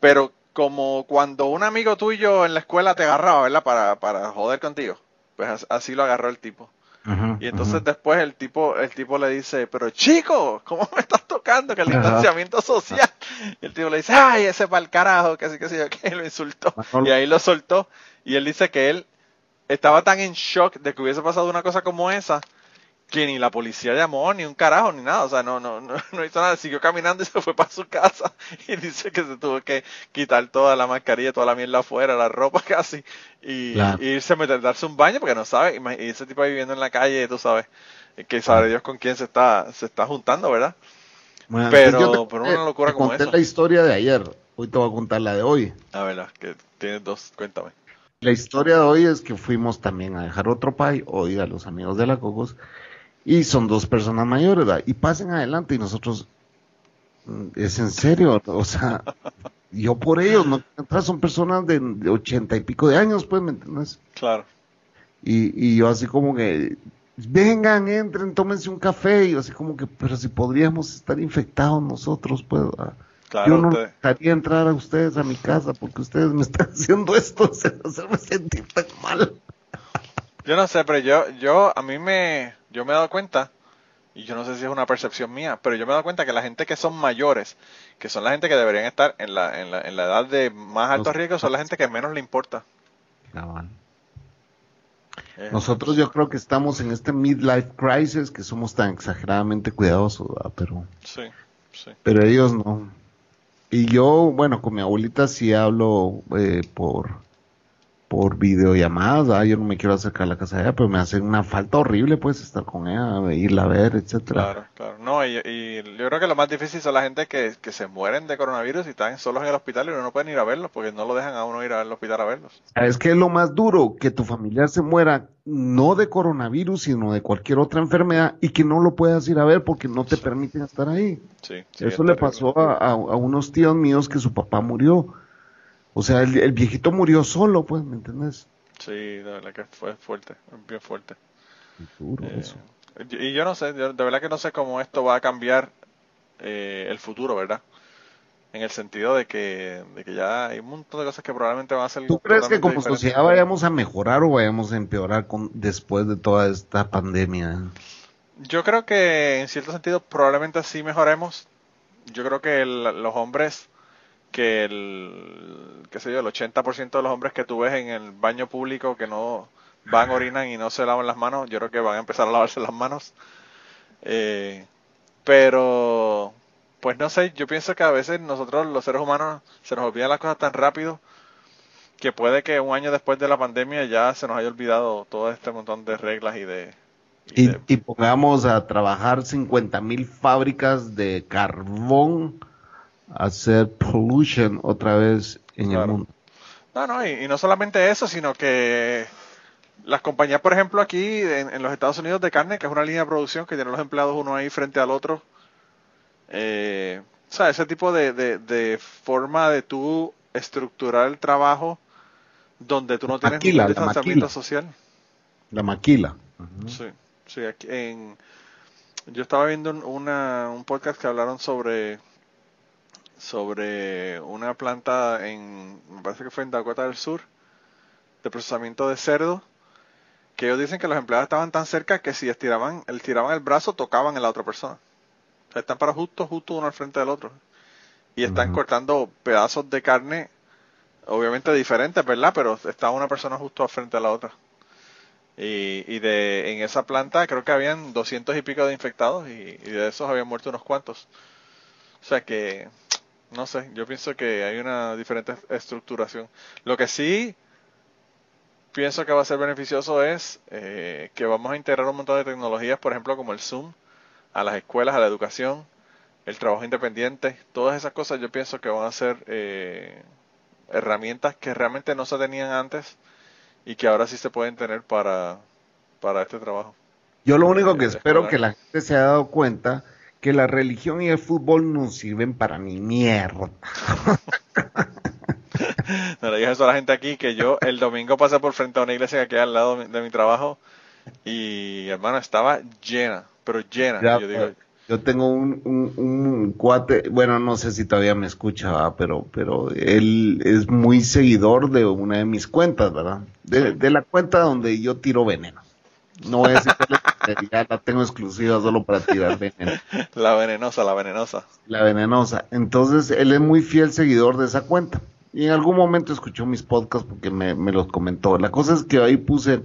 Pero como cuando un amigo tuyo en la escuela te agarraba, ¿verdad? Para, para joder contigo. Pues as- así lo agarró el tipo. Y entonces después el tipo, el tipo le dice, pero chico, ¿cómo me estás tocando? Que el distanciamiento social. Y el tipo le dice, ay, ese para el carajo, que así que sí, que lo insultó. Y ahí lo soltó. Y él dice que él estaba tan en shock de que hubiese pasado una cosa como esa, que ni la policía llamó, ni un carajo, ni nada. O sea, no, no, no, no hizo nada. Siguió caminando y se fue para su casa. Y dice que se tuvo que quitar toda la mascarilla, toda la mierda afuera, la ropa casi. Y, Claro. y irse a meter, darse un baño porque no sabe. Y ese tipo ahí viviendo en la calle, tú sabes, que sabe Dios con quién se está, se está juntando, ¿verdad? Bueno, pero- pero una locura te como conté esa. la historia de ayer, hoy te voy a contar la de hoy. A ver, que tienes dos, cuéntame. La historia de hoy es que fuimos también a dejar otro pay, hoy a los amigos de la Cocos, y son dos personas mayores, ¿verdad? Y pasen adelante y nosotros, mm, es en serio, o sea, yo por ellos, no entrar, son personas de, ochenta y pico de años, pues, ¿me entiendes? Claro. Y, y yo así como que, vengan, entren, tómense un café, y yo así como que, pero si podríamos estar infectados nosotros, pues, ¿verdad? Claro, yo no ustedes- dejaría entrar a ustedes a mi casa porque ustedes me están haciendo esto, o sea, hacerme sentir tan mal. Yo no sé, pero yo, yo, a mí me, yo me he dado cuenta, y yo no sé si es una percepción mía, pero yo me he dado cuenta que la gente que son mayores, que son la gente que deberían estar en la, en la, en la edad de más alto riesgo, son la gente que menos le importa. Eh, Nosotros yo creo que estamos en este midlife crisis que somos tan exageradamente cuidadosos, ¿verdad? pero Sí, sí. pero ellos no. Y yo, bueno, con mi abuelita sí hablo eh, por por videollamadas, yo no me quiero acercar a la casa de ella, pero me hace una falta horrible pues estar con ella, irla a ver, etcétera. Claro, claro. No, y, y yo creo que lo más difícil son la gente que, que se mueren de coronavirus y están solos en el hospital y uno no puede ir a verlos porque no lo dejan a uno ir al hospital a verlos. ¿Sabes qué es lo más duro? Que tu familiar se muera no de coronavirus, sino de cualquier otra enfermedad y que no lo puedas ir a ver porque no te permiten estar ahí. Sí, sí, Eso es le pasó a, a- a unos tíos míos que su papá murió. O sea, el, el viejito murió solo, pues, ¿me entiendes? Sí, de verdad que fue fuerte, bien fuerte. Duro Eh, eso. y yo no sé, yo de verdad que no sé cómo esto va a cambiar eh, el futuro, ¿verdad? En el sentido de que, de que ya hay un montón de cosas que probablemente van a ser ¿Tú crees que como diferentes. sociedad vayamos a mejorar o vayamos a empeorar con, después de toda esta pandemia? Yo creo que en cierto sentido probablemente sí mejoremos. Yo creo que el- los hombres, que el, qué sé yo, el 80% de los hombres que tú ves en el baño público que no van, orinan y no se lavan las manos, yo creo que van a empezar a lavarse las manos. Eh, pero, pues no sé, yo pienso que a veces nosotros los seres humanos se nos olvidan las cosas tan rápido que puede que un año después de la pandemia ya se nos haya olvidado todo este montón de reglas y de... y Y, de- y pongamos a trabajar 50 mil fábricas de carbón hacer pollution otra vez en el mundo. No, no, y, y no solamente eso, sino que las compañías, por ejemplo, aquí en, en los Estados Unidos de carne, que es una línea de producción que tiene los empleados uno ahí frente al otro, eh, o sea, ese tipo de, de, de forma de tú estructurar el trabajo donde tú no tienes Maquila, ningún distanciamiento social. La maquila. Sí, sí, aquí en, yo estaba viendo un, una, un podcast que hablaron sobre sobre una planta en, me parece que fue en Dakota del Sur, de procesamiento de cerdo, que ellos dicen que los empleados estaban tan cerca que si estiraban, estiraban el brazo tocaban en la otra persona. O sea, están para justo, justo uno al frente del otro. Y están cortando pedazos de carne, obviamente diferentes, ¿verdad? Pero está una persona justo al frente de la otra. Y, y de en esa planta creo que habían doscientos y pico de infectados y, y de esos habían muerto unos cuantos. O sea que, no sé, yo pienso que hay una diferente estructuración. Lo que sí pienso que va a ser beneficioso es eh, que vamos a integrar un montón de tecnologías, por ejemplo, como el Zoom, a las escuelas, a la educación, el trabajo independiente, todas esas cosas yo pienso que van a ser eh, herramientas que realmente no se tenían antes y que ahora sí se pueden tener para, para este trabajo. Yo lo único que espero que la gente se haya dado cuenta que la religión y el fútbol no sirven para ni mierda. no le dije eso a la gente aquí que yo el domingo pasé por frente a una iglesia que queda al lado de mi trabajo y hermano estaba llena, pero llena. yo, digo, yo tengo un, un, cuate, bueno, no sé si todavía me escucha, pero, pero él es muy seguidor de una de mis cuentas, ¿verdad? De, de la cuenta donde yo tiro veneno. No voy a decir que ya la tengo exclusiva solo para tirar veneno. La venenosa, la venenosa. La venenosa. Entonces, él es muy fiel seguidor de esa cuenta. Y en algún momento escuchó mis podcasts porque me, me los comentó. La cosa es que ahí puse,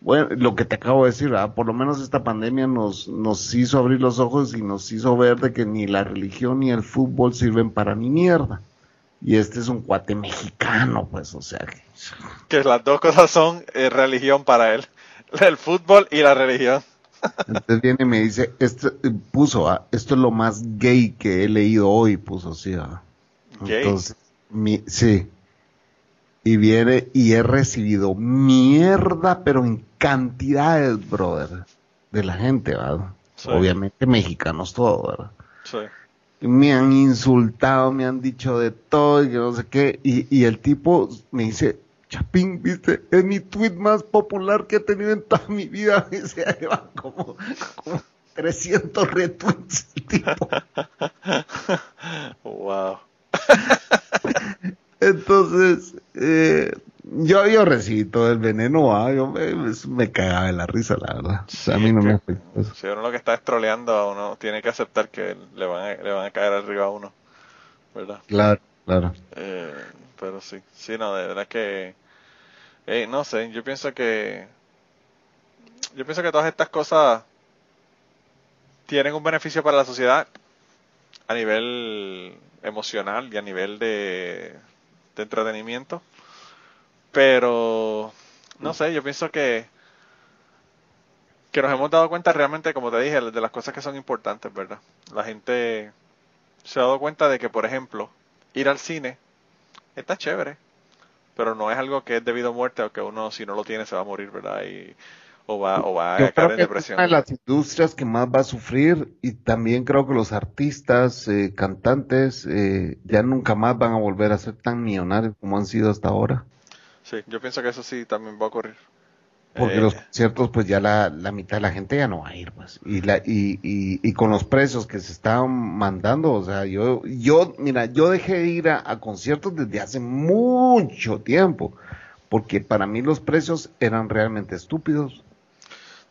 bueno, lo que te acabo de decir, por lo menos esta pandemia nos, nos hizo abrir los ojos y nos hizo ver de que ni la religión ni el fútbol sirven para ni mierda. Y este es un cuate mexicano, pues, o sea que... Que las dos cosas son eh, religión para él. El fútbol y la religión. Entonces viene y me dice, esto, puso, ah, esto es lo más gay que he leído hoy, puso así. Ah. Entonces, mi, sí. Y viene y he recibido mierda, pero en cantidades, brother, de la gente, ¿verdad? Obviamente mexicanos todos, ¿verdad? Sí. Me han insultado, me han dicho de todo y que no sé qué. Y, y el tipo me dice, Chapín, viste, es mi tweet más popular que he tenido en toda mi vida. Se lleva como, como 300 retweets el tipo. wow. Entonces, eh, yo había recibido todo el veneno, ah, yo me, cagaba de la risa, la verdad. a mí no me afecta Si uno lo que está estroleando a uno, tiene que aceptar que le van a, le van a caer arriba a uno, ¿verdad? Claro, claro. Eh, pero sí, sí, no, de verdad que, eh, no sé, yo pienso que, yo pienso que todas estas cosas tienen un beneficio para la sociedad a nivel emocional y a nivel de, de entretenimiento, pero, no sé, yo pienso que, que nos hemos dado cuenta realmente, como te dije, de las cosas que son importantes, ¿verdad? La gente se ha dado cuenta de que, por ejemplo, ir al cine está chévere, pero no es algo que es debido a muerte o que uno si no lo tiene se va a morir, ¿verdad? Y, o va, o va a caer en depresión. Es una de las industrias que más va a sufrir y también creo que los artistas, eh, cantantes, eh, ya nunca más van a volver a ser tan millonarios como han sido hasta ahora. Sí, yo pienso que eso sí también va a ocurrir. Porque los eh, conciertos, pues ya la, la, mitad de la gente ya no va a ir, pues. Y, la, y, y, y, con los precios que se están mandando, o sea, yo, yo, mira, yo dejé de ir a, conciertos desde hace mucho tiempo, porque para mí los precios eran realmente estúpidos.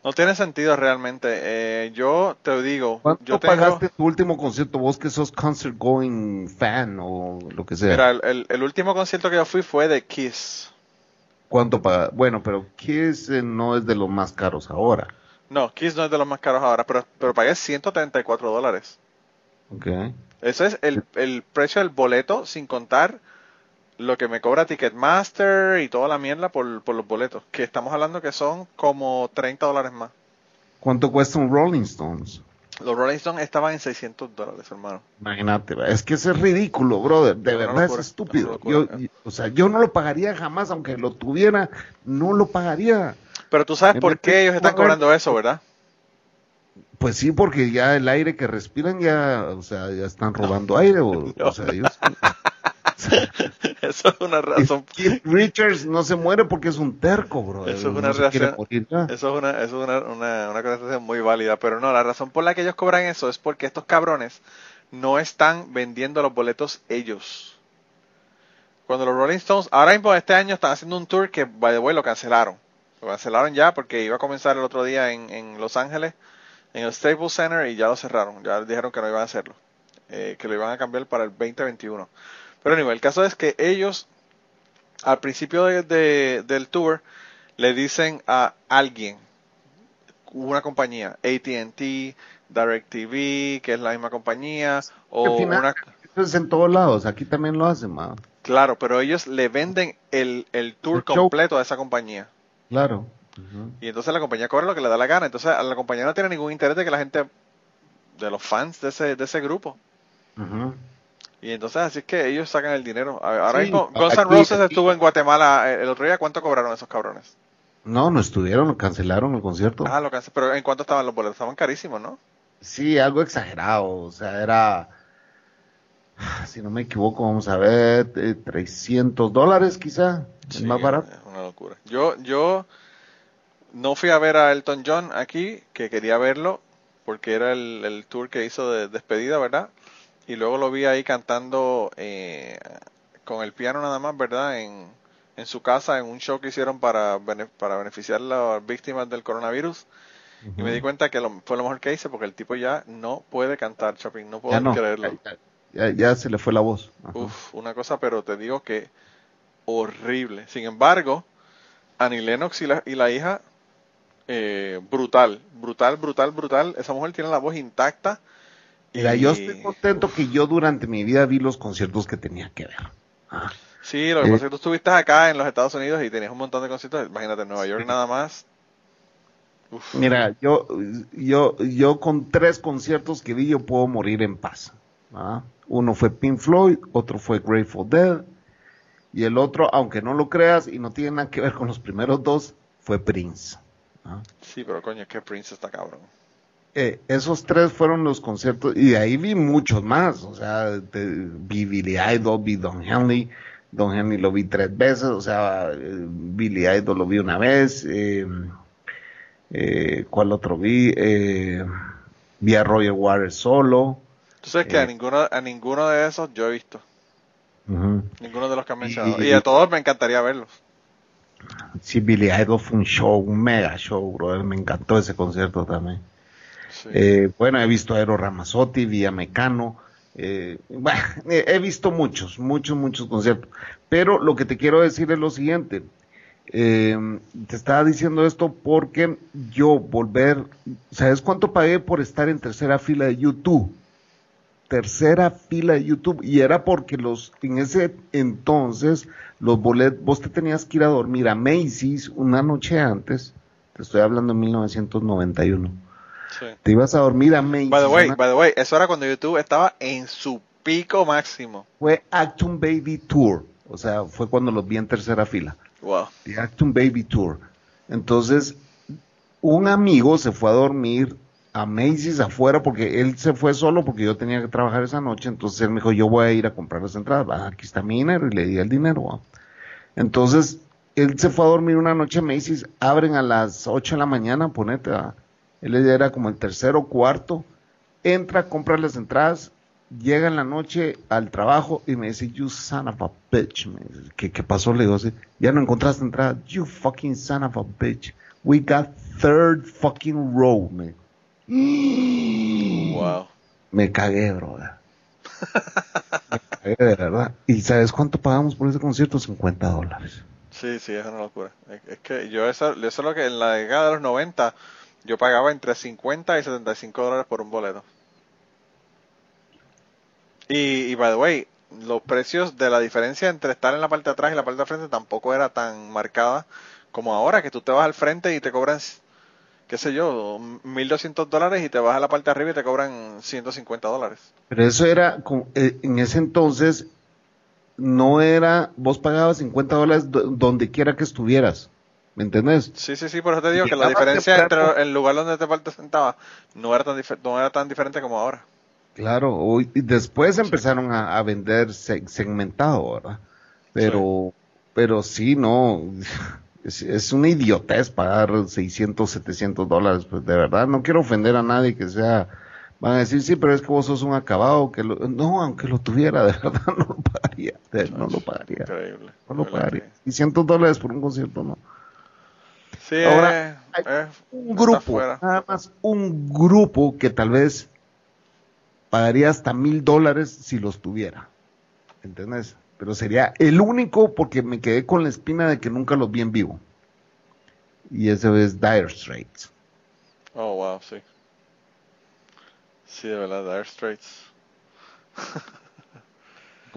No tiene sentido realmente. Eh, yo te digo. ¿Cuánto yo pagaste tu último concierto? Vos que sos concert going fan o lo que sea. Mira, el, el último concierto que yo fui fue de Kiss. ¿Cuánto paga? Bueno, pero Kiss eh, no es de los más caros ahora. No, Kiss no es de los más caros ahora, pero, pero pagué 134 dólares. Ok. Ese es el, el precio del boleto sin contar lo que me cobra Ticketmaster y toda la mierda por, por los boletos. Que estamos hablando que son como 30 dólares más. ¿Cuánto cuesta un Rolling Stones? Los Rolling Stones estaban en 600 dólares, hermano. Imagínate, es que eso es ridículo, brother. De verdad es estúpido. yo, o sea, yo no lo pagaría jamás, aunque lo tuviera, no lo pagaría. Pero tú sabes por qué ellos están cobrando eso, ¿verdad? Pues sí, porque ya el aire que respiran ya, o sea, ya están robando aire. O, o sea, ellos... eso es una razón. Keith Richards no se muere porque es un terco, bro. Eso es una reacción. Eso es una, eso es una, una, una muy válida. Pero no, la razón por la que ellos cobran eso es porque estos cabrones no están vendiendo los boletos ellos. Cuando los Rolling Stones, ahora mismo este año están haciendo un tour que, by the way, lo cancelaron. Lo cancelaron ya porque iba a comenzar el otro día en, en Los Ángeles, en el Staples Center, y ya lo cerraron. Ya dijeron que no iban a hacerlo. Eh, que lo iban a cambiar para el 2021. Pero anyway, el caso es que ellos, al principio de, del tour, le dicen a alguien, una compañía, ATT, DirecTV, que es la misma compañía, o una... Es en todos lados, aquí también lo hacen. Claro, pero ellos le venden el, el tour completo a esa compañía. Claro. Y entonces la compañía cobra lo que le da la gana. Entonces a la compañía no tiene ningún interés de que la gente, de los fans de ese, de ese grupo. Y entonces así es que ellos sacan el dinero. Ahora Sí, mismo, Guns N' Roses aquí- estuvo en Guatemala eh, el otro día. ¿Cuánto cobraron esos cabrones? No, no estuvieron, cancelaron el concierto. Ah, lo cansé. Pero ¿en cuánto estaban los boletos? Estaban carísimos, ¿no? Sí, algo exagerado, o sea, era, si no me equivoco, vamos a ver, eh, 300 dólares quizá, Sí, más barato. Es una locura. Yo, yo no fui a ver a Elton John aquí, que quería verlo, porque era el, el tour que hizo de despedida, ¿verdad? Y luego lo vi ahí cantando eh, con el piano nada más, ¿verdad? En, en su casa, en un show que hicieron para, para beneficiar a las víctimas del coronavirus. Y me di cuenta que lo- fue lo mejor que hice, porque el tipo ya no puede cantar, Chopin, no puedo no, creerlo. ya se le fue la voz. Ajá. Uf, una cosa, pero te digo que horrible. Sin embargo, Annie Lennox y la, y la hija, eh, brutal, brutal, brutal, brutal. Esa mujer tiene la voz intacta. Y, Mira, yo estoy contento que yo durante mi vida vi los conciertos que tenía que ver. Ah, Sí, lo que Eh. pasa es que tú estuviste acá en los Estados Unidos y tenías un montón de conciertos. Imagínate, en Nueva York nada más. Uf, Mira, yo, yo, yo con tres conciertos que vi yo puedo morir en paz. ¿ah? Uno fue Pink Floyd, otro fue Grateful Dead, y el otro, aunque no lo creas y no tiene nada que ver con los primeros dos, fue Prince. ¿ah? sí, pero coño, es que Prince está cabrón. Eh, esos tres fueron los conciertos, y de ahí vi muchos más. O sea, te- vi Billy Idol, vi Don Henley. Don Henley lo vi tres veces, o sea, eh, Billy Idol lo vi una vez. Eh, eh, ¿Cuál otro vi? Eh, vi a Roger Waters solo. Tú sabes que a Eh. ninguno, a ninguno de esos yo he visto. Ninguno de los que has mencionado. Y- Y a todos me encantaría verlos. Sí, Billy Idol fue un show, un mega show, brother. Me encantó ese concierto también. Eh, bueno, he visto a Ramazzotti, Vía Mecano. Eh, he visto muchos, muchos, muchos conciertos. Pero lo que te quiero decir es lo siguiente. Eh, te estaba diciendo esto porque yo volver, ¿sabes cuánto pagué por estar en tercera fila de YouTube? Tercera fila de YouTube y era porque los en ese entonces los boletos, vos te tenías que ir a dormir a Macy's una noche antes. Te estoy hablando en 1991. Sí. Te ibas a dormir a Macy's. By the way, by the way, eso era cuando YouTube estaba en su pico máximo. fue Acton Baby Tour. O sea, fue cuando los vi en tercera fila. Wow. The Acton Baby Tour. Entonces, un amigo se fue a dormir a Macy's afuera porque él se fue solo porque yo tenía que trabajar esa noche. Entonces él me dijo, yo voy a ir a comprar las entradas. Ah, aquí está mi dinero y le di el dinero. ah. Entonces, él se fue a dormir una noche a Macy's. Abren a las 8 de la mañana, ponete. ah. Él era como el tercero o cuarto. Entra, compra las entradas. Llega en la noche al trabajo y me dice, you son of a bitch. Me dice, ¿Qué, ¿Qué pasó? Le digo así, ya no encontraste entrada. You fucking son of a bitch. We got third fucking row, man. Wow. Me cagué, brother. Me cagué de verdad. ¿Y sabes cuánto pagamos por ese concierto? 50 dólares. Sí, sí, es una locura. Es, es que yo eso, eso es lo que en la década de los 90 yo pagaba entre 50 y 75 dólares por un boleto. Y, y by the way, los precios de la diferencia entre estar en la parte de atrás y la parte de frente tampoco era tan marcada como ahora, que tú te vas al frente y te cobran, qué sé yo, 1200 dólares y te vas a la parte de arriba y te cobran 150 dólares. Pero eso era, eh, en ese entonces, no era, vos pagabas 50 dólares do- donde quiera que estuvieras. ¿Me entendés? Sí, sí, sí, por eso te digo que la diferencia temprano. entre el lugar donde te sentabas no era tan, dife- no era tan diferente como ahora. Claro, hoy- y después empezaron a, a vender se- segmentado, ¿verdad? Pero, pero sí, no, es, es una idiotez pagar 600, 700 dólares, pues de verdad, no quiero ofender a nadie que sea, van a decir, sí, pero es que vos sos un acabado, que lo, no, aunque lo tuviera, de verdad, no lo pagaría, no lo pagaría, Increíble. no lo ¿verdad pagaría. que- 600 dólares por un concierto, no. Sí, Ahora, eh, hay eh, un grupo, nada más un grupo que tal vez pagaría hasta mil dólares si los tuviera. ¿Entendés? Pero sería el único porque me quedé con la espina de que nunca los vi en vivo. Y ese es Dire Straits. Oh, wow, sí. Sí, de verdad, Dire Straits.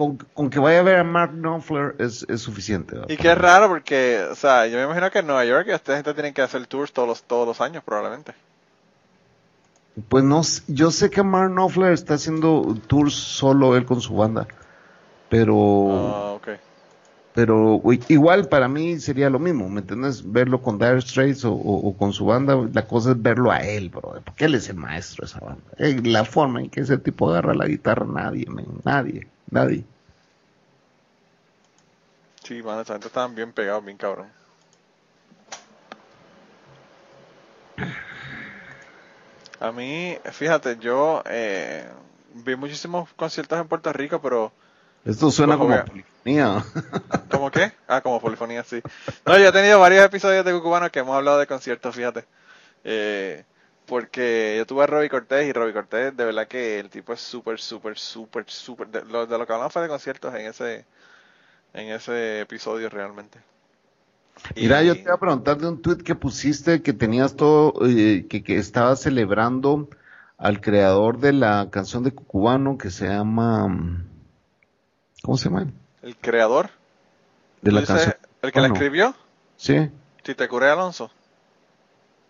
Con, con que vaya a ver a Mark Knopfler es, es suficiente. ¿verdad? Y qué raro porque, o sea, yo me imagino que en Nueva York esta gente tiene que hacer tours todos los, todos los años probablemente. Pues no, yo sé que Mark Knopfler está haciendo tours solo él con su banda, pero, Ah, ok. pero igual para mí sería lo mismo, ¿me entiendes? Verlo con Dire Straits o, o- o con su banda, la cosa es verlo a él, bro, porque él es el maestro de esa banda. Eh, la forma en que ese tipo agarra la guitarra, nadie, nadie, nadie. Sí, mano, esa gente estaban bien pegados, bien cabrón. A mí, fíjate, yo eh, vi muchísimos conciertos en Puerto Rico, pero Esto suena como polifonía. ¿Cómo qué? Ah, como polifonía, sí. No, yo he tenido varios episodios de Cucubano que hemos hablado de conciertos, fíjate. Eh, porque yo tuve a Robbie Cortés y Robbie Cortés, de verdad que el tipo es súper, súper, súper, súper. De, lo, de lo que hablamos fue de conciertos en ese, en ese episodio realmente. Mira, yo te iba a preguntar de un tweet que pusiste que tenías todo, eh, que, que estabas celebrando al creador de la canción de Cucubano que se llama, ¿cómo se llama? El creador, De ¿tú la canción. el que la escribió, Sí. si te curé Alonso.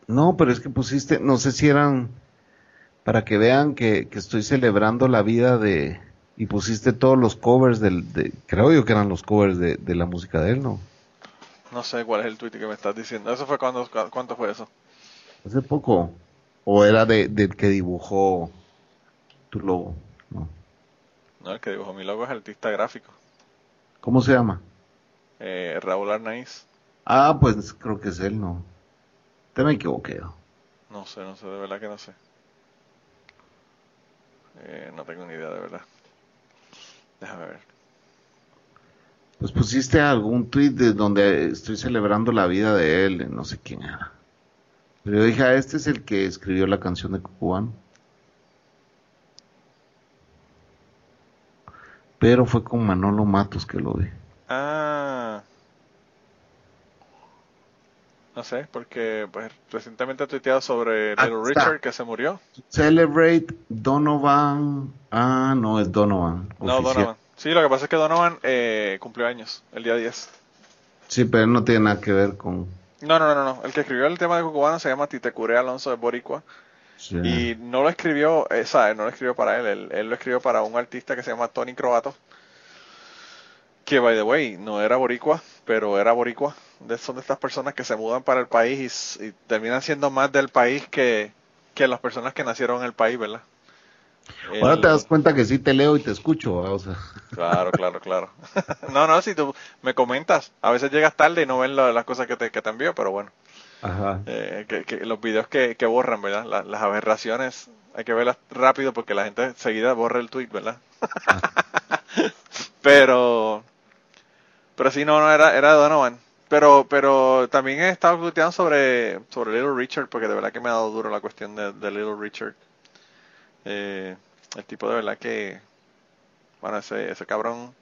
No, pero es que pusiste, no sé si eran para que vean que, que estoy celebrando la vida de, y pusiste todos los covers del, de, creo yo que eran los covers de, de la música de él, ¿no? No sé cuál es el tweet que me estás diciendo. ¿Eso fue cuando, cu- cuánto fue eso? Hace poco. O era de, del que dibujó tu logo, ¿no? No, el que dibujó mi logo es artista gráfico, ¿Cómo se llama? eh, Raúl Arnaiz. Ah, pues creo que es él, ¿no? Te me equivoqué. ¿no? No sé, no sé, de verdad que no sé. Eh, no tengo ni idea, de verdad. Déjame ver. Pues pusiste algún tweet de donde estoy celebrando la vida de él, no sé quién era. Pero yo dije, ah, este es el que escribió la canción de Cucubano. Pero fue con Manolo Matos que lo vi. Ah. No sé, porque pues recientemente he tuiteado sobre Little. Richard que se murió. Celebrate Donovan. Ah, no, es Donovan. No, oficial. Donovan. Sí, lo que pasa es que Donovan eh, cumplió años, el día 10. Sí, pero no tiene nada que ver con. No, no, no, no. El que escribió el tema de Cucubano se llama Titecuré Alonso de Boricua. Sí. Y no lo escribió, eh, ¿sabes? No lo escribió para él, él. él lo escribió para un artista que se llama Tony Croato. Que, by the way, no era boricua, pero era boricua. De, son de estas personas que se mudan para el país y, terminan siendo más del país que, que las personas que nacieron en el país, ¿verdad? Ahora te das cuenta que sí te leo y te escucho, o sea. Claro, claro, claro. no, no, si tú me comentas, a veces llegas tarde y no ven la- las cosas que te, que te envío, pero bueno. Ajá. Eh, que, que los videos que, que borran, ¿verdad? La- las aberraciones hay que verlas rápido porque la gente enseguida borra el tweet, ¿verdad? pero, pero sí, no, no, era, era Donovan. Pero, pero también he estado tuiteando sobre, sobre Little Richard porque de verdad que me ha dado duro la cuestión de, de Little Richard. Eh, el tipo de verdad que, bueno, ese, ese cabrón,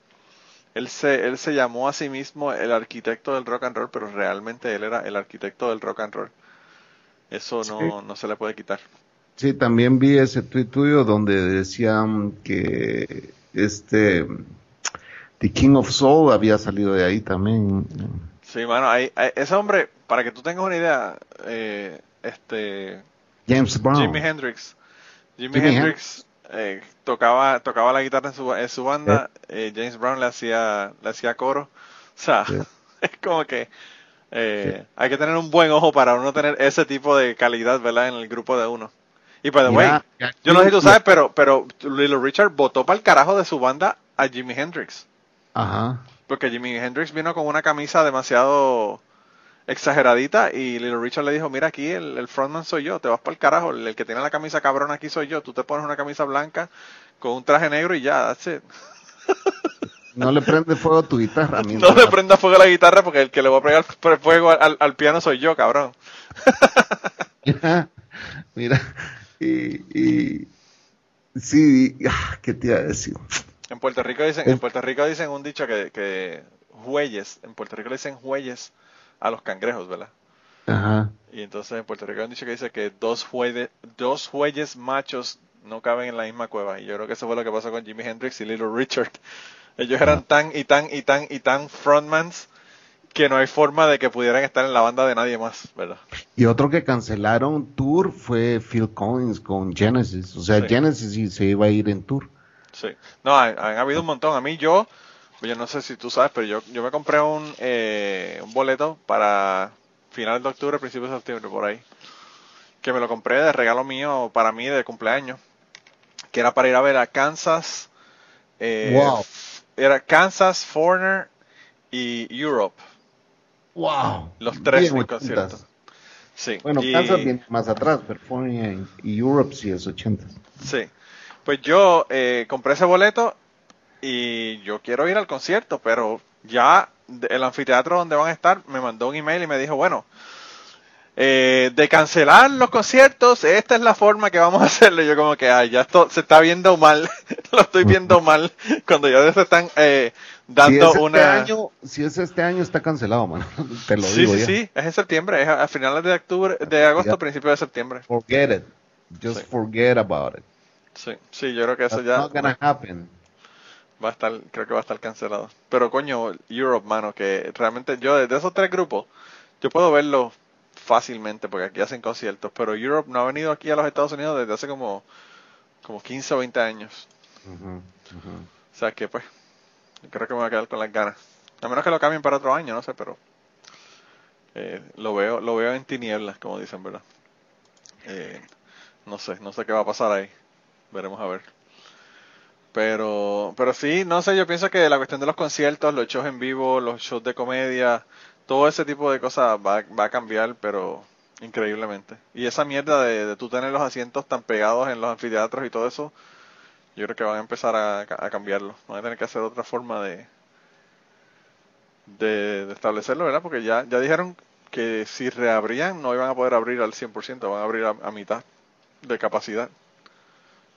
él se, él se llamó a sí mismo el arquitecto del rock and roll, pero realmente él era el arquitecto del rock and roll. Eso no, no se le puede quitar. Sí, también vi ese tweet tuyo donde decían que este The King of Soul había salido de ahí también. Sí, mano, hay, hay- ese hombre, para que tú tengas una idea, eh, este, James Brown. Jimi Hendrix, Jimi, Jimi Hendrix eh, tocaba, tocaba la guitarra en su, en su banda, eh, James Brown le hacía, le hacía coro, o sea, Sí. es como que eh, hay que tener un buen ojo para uno tener ese tipo de calidad, ¿verdad? En el grupo de uno. Y by the way, yo no sé si tú sabes, pero, pero Little Richard votó para el carajo de su banda a Jimi Hendrix. Ajá. Porque Jimi Hendrix vino con una camisa demasiado exageradita y Little Richard le dijo, mira aquí el, el frontman soy yo, te vas para el carajo, el, el que tiene la camisa cabrón aquí soy yo, tú te pones una camisa blanca con un traje negro y ya, that's it. No le prende fuego a tu guitarra. No le prenda fuego a la guitarra porque el que le va a pegar fuego al, al piano soy yo, cabrón. Mira, mira. Y, y sí, ah, ¿qué te iba a decir? En Puerto Rico dicen, en Puerto Rico dicen un dicho que, que jueyes, en Puerto Rico le dicen jueyes a los cangrejos, ¿verdad? Ajá. Y entonces en Puerto Rico hay un dicho que dice que dos, jueyes dos jueyes machos no caben en la misma cueva. Y yo creo que eso fue lo que pasó con Jimi Hendrix y Little Richard. Ellos eran tan y tan y tan y tan frontmans que no hay forma de que pudieran estar en la banda de nadie más, ¿verdad? Y otro que cancelaron tour fue Phil Collins con Genesis. O sea, Sí. Genesis sí se iba a ir en tour. Sí. No, han, han habido un montón. A mí yo, yo no sé si tú sabes, pero yo, yo me compré un, eh, un boleto para finales de octubre, principios de septiembre, por ahí. Que me lo compré de regalo mío para mí de cumpleaños. Que era para ir a ver a Kansas. eh, Wow. Era Kansas, Foreigner y Europe. ¡Wow! Los tres Bien en concierto. Sí. Bueno, y- Kansas viene más atrás, California y Europe sí es 80. Sí. Pues yo eh, compré ese boleto y yo quiero ir al concierto, pero ya el anfiteatro donde van a estar me mandó un email y me dijo, bueno, eh, de cancelar los conciertos, esta es la forma que vamos a hacerlo. Y yo como que, ay, ya esto se está viendo mal, lo estoy viendo mal, cuando ya se están eh, Si dando es, este una... año, si es este año, está cancelado, mano. Te lo sí, digo sí, ya. sí, es en septiembre, es a, finales de octubre, de agosto, principios de septiembre. Forget it. Just Sí. forget about it. Sí, sí, yo creo que eso That's ya... not gonna happen. Va a estar, creo que va a estar cancelado. Pero coño, Europe, mano, que realmente yo de esos tres grupos, yo puedo verlo fácilmente porque aquí hacen conciertos, pero Europe no ha venido aquí a los Estados Unidos desde hace como, como 15 o 20 años. Ujú, ujú. O sea que pues, yo creo que me voy a quedar con las ganas. A menos que lo cambien para otro año, no sé, pero eh, lo veo lo veo en tinieblas, como dicen, ¿verdad? Eh, no sé, no sé qué va a pasar ahí. Veremos a ver. Pero, pero sí, no sé, yo pienso que la cuestión de los conciertos, los shows en vivo, los shows de comedia, todo ese tipo de cosas va, va a cambiar, pero increíblemente. Y esa mierda de, de tú tener los asientos tan pegados en los anfiteatros y todo eso, yo creo que van a empezar a, a cambiarlo. Van a tener que hacer otra forma de, de, establecerlo, ¿verdad? Porque ya, ya dijeron que si reabrían no iban a poder abrir al 100%, van a abrir a mitad de capacidad.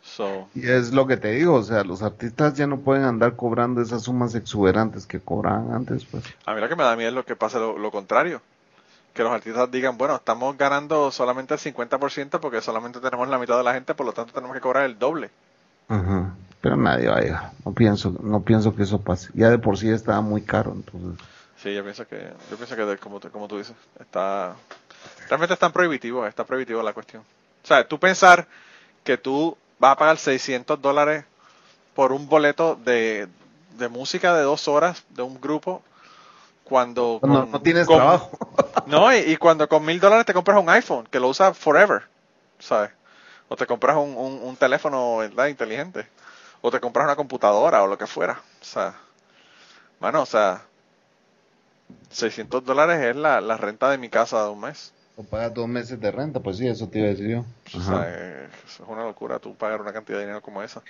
So, Y es lo que te digo, o sea, los artistas ya no pueden andar cobrando esas sumas exuberantes que cobraban antes, pues. a mí lo que me da miedo es lo que pasa lo, lo contrario. Que los artistas digan, bueno, estamos ganando solamente el 50% porque solamente tenemos la mitad de la gente, por lo tanto tenemos que cobrar el doble. Ajá. Pero nadie va a llegar. No pienso, no pienso que eso pase. Ya de por sí estaba muy caro, entonces. Sí, yo pienso que, yo pienso que como, como tú dices, está, realmente es tan prohibitivo, está prohibitivo la cuestión. O sea, tú pensar que tú vas a pagar 600 dólares por un boleto de, de música de dos horas de un grupo cuando No, con- no tienes con- trabajo. No, y, y cuando con mil dólares te compras un iPhone que lo usa forever, ¿sabes? O te compras un, un, un teléfono ¿verdad? inteligente. O te compras una computadora o lo que fuera. O sea, mano, o sea, 600 dólares es la, la renta de mi casa de un mes. O pagas dos meses de renta, pues sí, eso te iba a decir yo. O sea, eh, eso es una locura tú pagar una cantidad de dinero como esa.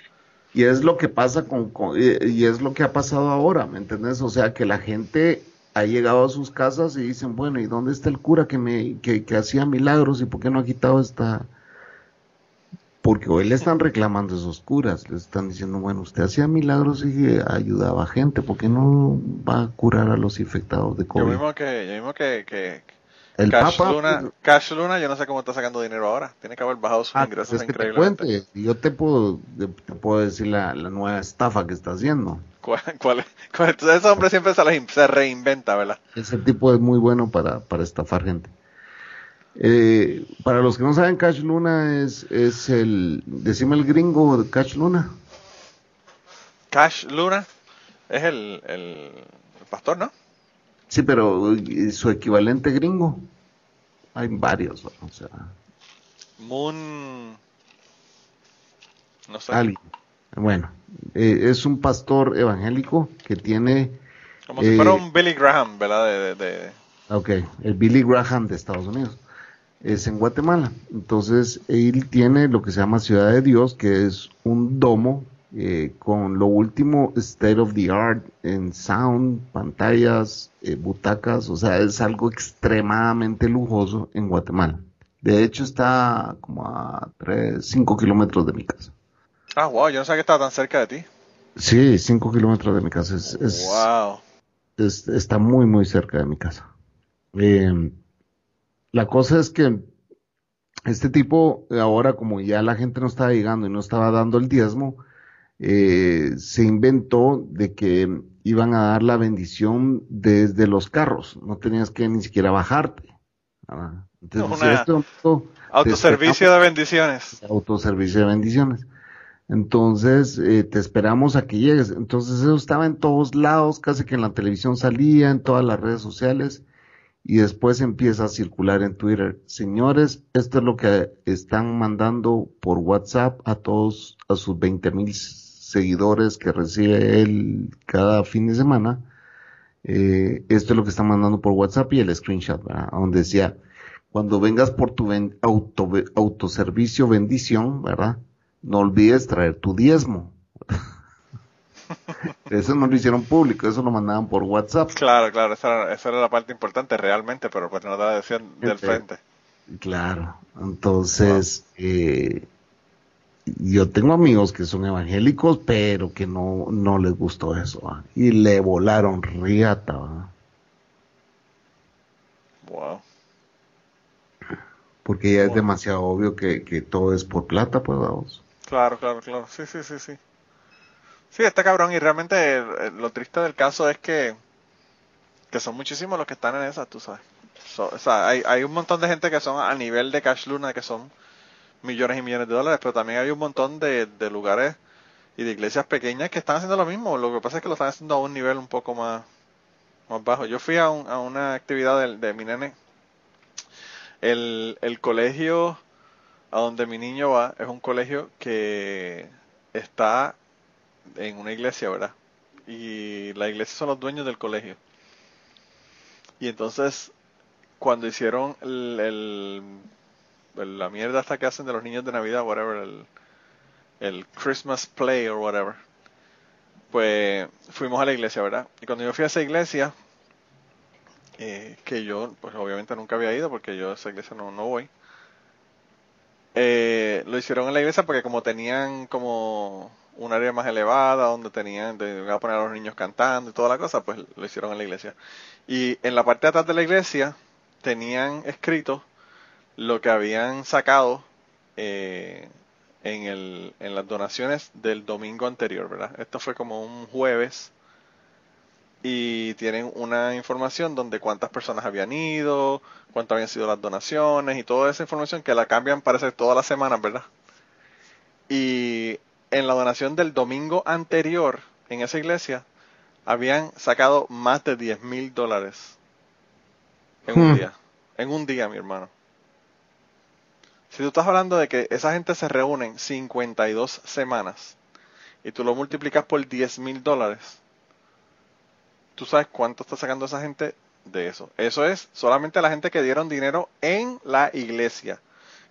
Y es lo que pasa con, con- y y es lo que ha pasado ahora, ¿me entendés? O sea, que la gente ha llegado a sus casas y dicen, bueno, ¿y dónde está el cura que me que, que hacía milagros y por qué no ha quitado esta? Porque hoy le están reclamando esos curas, le están diciendo, bueno, usted hacía milagros y ayudaba a gente, ¿por qué no va a curar a los infectados de Yo COVID? mismo que, yo mismo que, que el Cash, Papa, Luna, pues, Cash Luna, yo no sé cómo está sacando dinero ahora. Tiene que haber bajado sus ah, ingresos pues es que te increíblemente. cuente, yo te puedo, te puedo decir la, la nueva estafa que está haciendo. ¿Cuál, cuál es? cuál es? Ese hombre siempre se, se reinventa, ¿verdad? Ese tipo es muy bueno para, para estafar gente. Eh, para los que no saben, Cash Luna es, es el, decime el gringo de Cash Luna. Cash Luna es el, el, el pastor, ¿no? Sí, pero eh, su equivalente gringo. Hay varios, o sea, Moon. No sé. alguien. Bueno, eh, es un pastor evangélico que tiene, Como si fuera eh, un Billy Graham, ¿verdad? De, de, de- ok, el Billy Graham de Estados Unidos. Es en Guatemala. Entonces, él tiene lo que se llama Ciudad de Dios, que es un domo eh, con lo último state of the art en sound, pantallas, eh, butacas, o sea, es algo extremadamente lujoso en Guatemala. De hecho, está como a 3, 5 kilómetros de mi casa. Ah, wow, yo no sabía que estaba tan cerca de ti. Sí, 5 kilómetros de mi casa. Es, es- Wow. es- está muy, muy cerca de mi casa. Eh, la cosa es que este tipo, ahora como ya la gente no estaba llegando y no estaba dando el diezmo, eh, se inventó de que iban a dar la bendición desde los carros, no tenías que ni siquiera bajarte. Entonces, autoservicio de bendiciones. Autoservicio de bendiciones. Entonces, eh, te esperamos a que llegues. Entonces, eso estaba en todos lados, casi que en la televisión salía, en todas las redes sociales, y después empieza a circular en Twitter. Señores, esto es lo que están mandando por WhatsApp a todos, a sus 20 mil seguidores que recibe él cada fin de semana. Eh, esto es lo que están mandando por WhatsApp y el screenshot, ¿verdad? Donde decía, cuando vengas por tu auto, autoservicio bendición, ¿verdad? no olvides traer tu diezmo. eso no lo hicieron público, eso lo mandaban por WhatsApp. Claro, claro, esa era, la parte importante realmente, pero pues no la decían del frente. Claro, entonces eh, yo tengo amigos que son evangélicos, pero que no, no les gustó eso, y le volaron riata. Wow. Porque ya es demasiado obvio que, que, todo es por plata, pues vamos. Claro, claro, claro. Sí, sí, sí, sí. Sí, está cabrón. Y realmente lo triste del caso es que, que son muchísimos los que están en esa, tú sabes. o sea, hay, hay un montón de gente que son a nivel de Cash Luna, que son millones y millones de dólares, pero también hay un montón de, de lugares y de iglesias pequeñas que están haciendo lo mismo. Lo que pasa es que lo están haciendo a un nivel un poco más, más bajo. Yo fui a, un, a una actividad de, mi nene. El, el colegio a donde mi niño va es un colegio que está en una iglesia, ¿verdad? Y la iglesia son los dueños del colegio. Y entonces, cuando hicieron el, la mierda hasta que hacen de los niños de Navidad, whatever, el, el Christmas play or whatever, pues fuimos a la iglesia, ¿verdad? Y cuando yo fui a esa iglesia, eh, que yo, pues obviamente nunca había ido porque yo a esa iglesia no, no voy, eh, lo hicieron en la iglesia porque como tenían como un área más elevada donde tenían, de, a poner a los niños cantando y toda la cosa, pues lo hicieron en la iglesia. Y en la parte de atrás de la iglesia tenían escrito lo que habían sacado eh, en, el, en las donaciones del domingo anterior, ¿verdad? Esto fue como un jueves y tienen una información donde cuántas personas habían ido, cuántas habían sido las donaciones y toda esa información que la cambian parece todas las semanas, ¿verdad? Y en la donación del domingo anterior en esa iglesia habían sacado más de 10 mil dólares en un hmm. día. En un día, mi hermano. Si tú estás hablando de que esa gente se reúnen 52 semanas y tú lo multiplicas por 10 mil dólares, tú sabes cuánto está sacando esa gente de eso. Eso es solamente la gente que dieron dinero en la iglesia.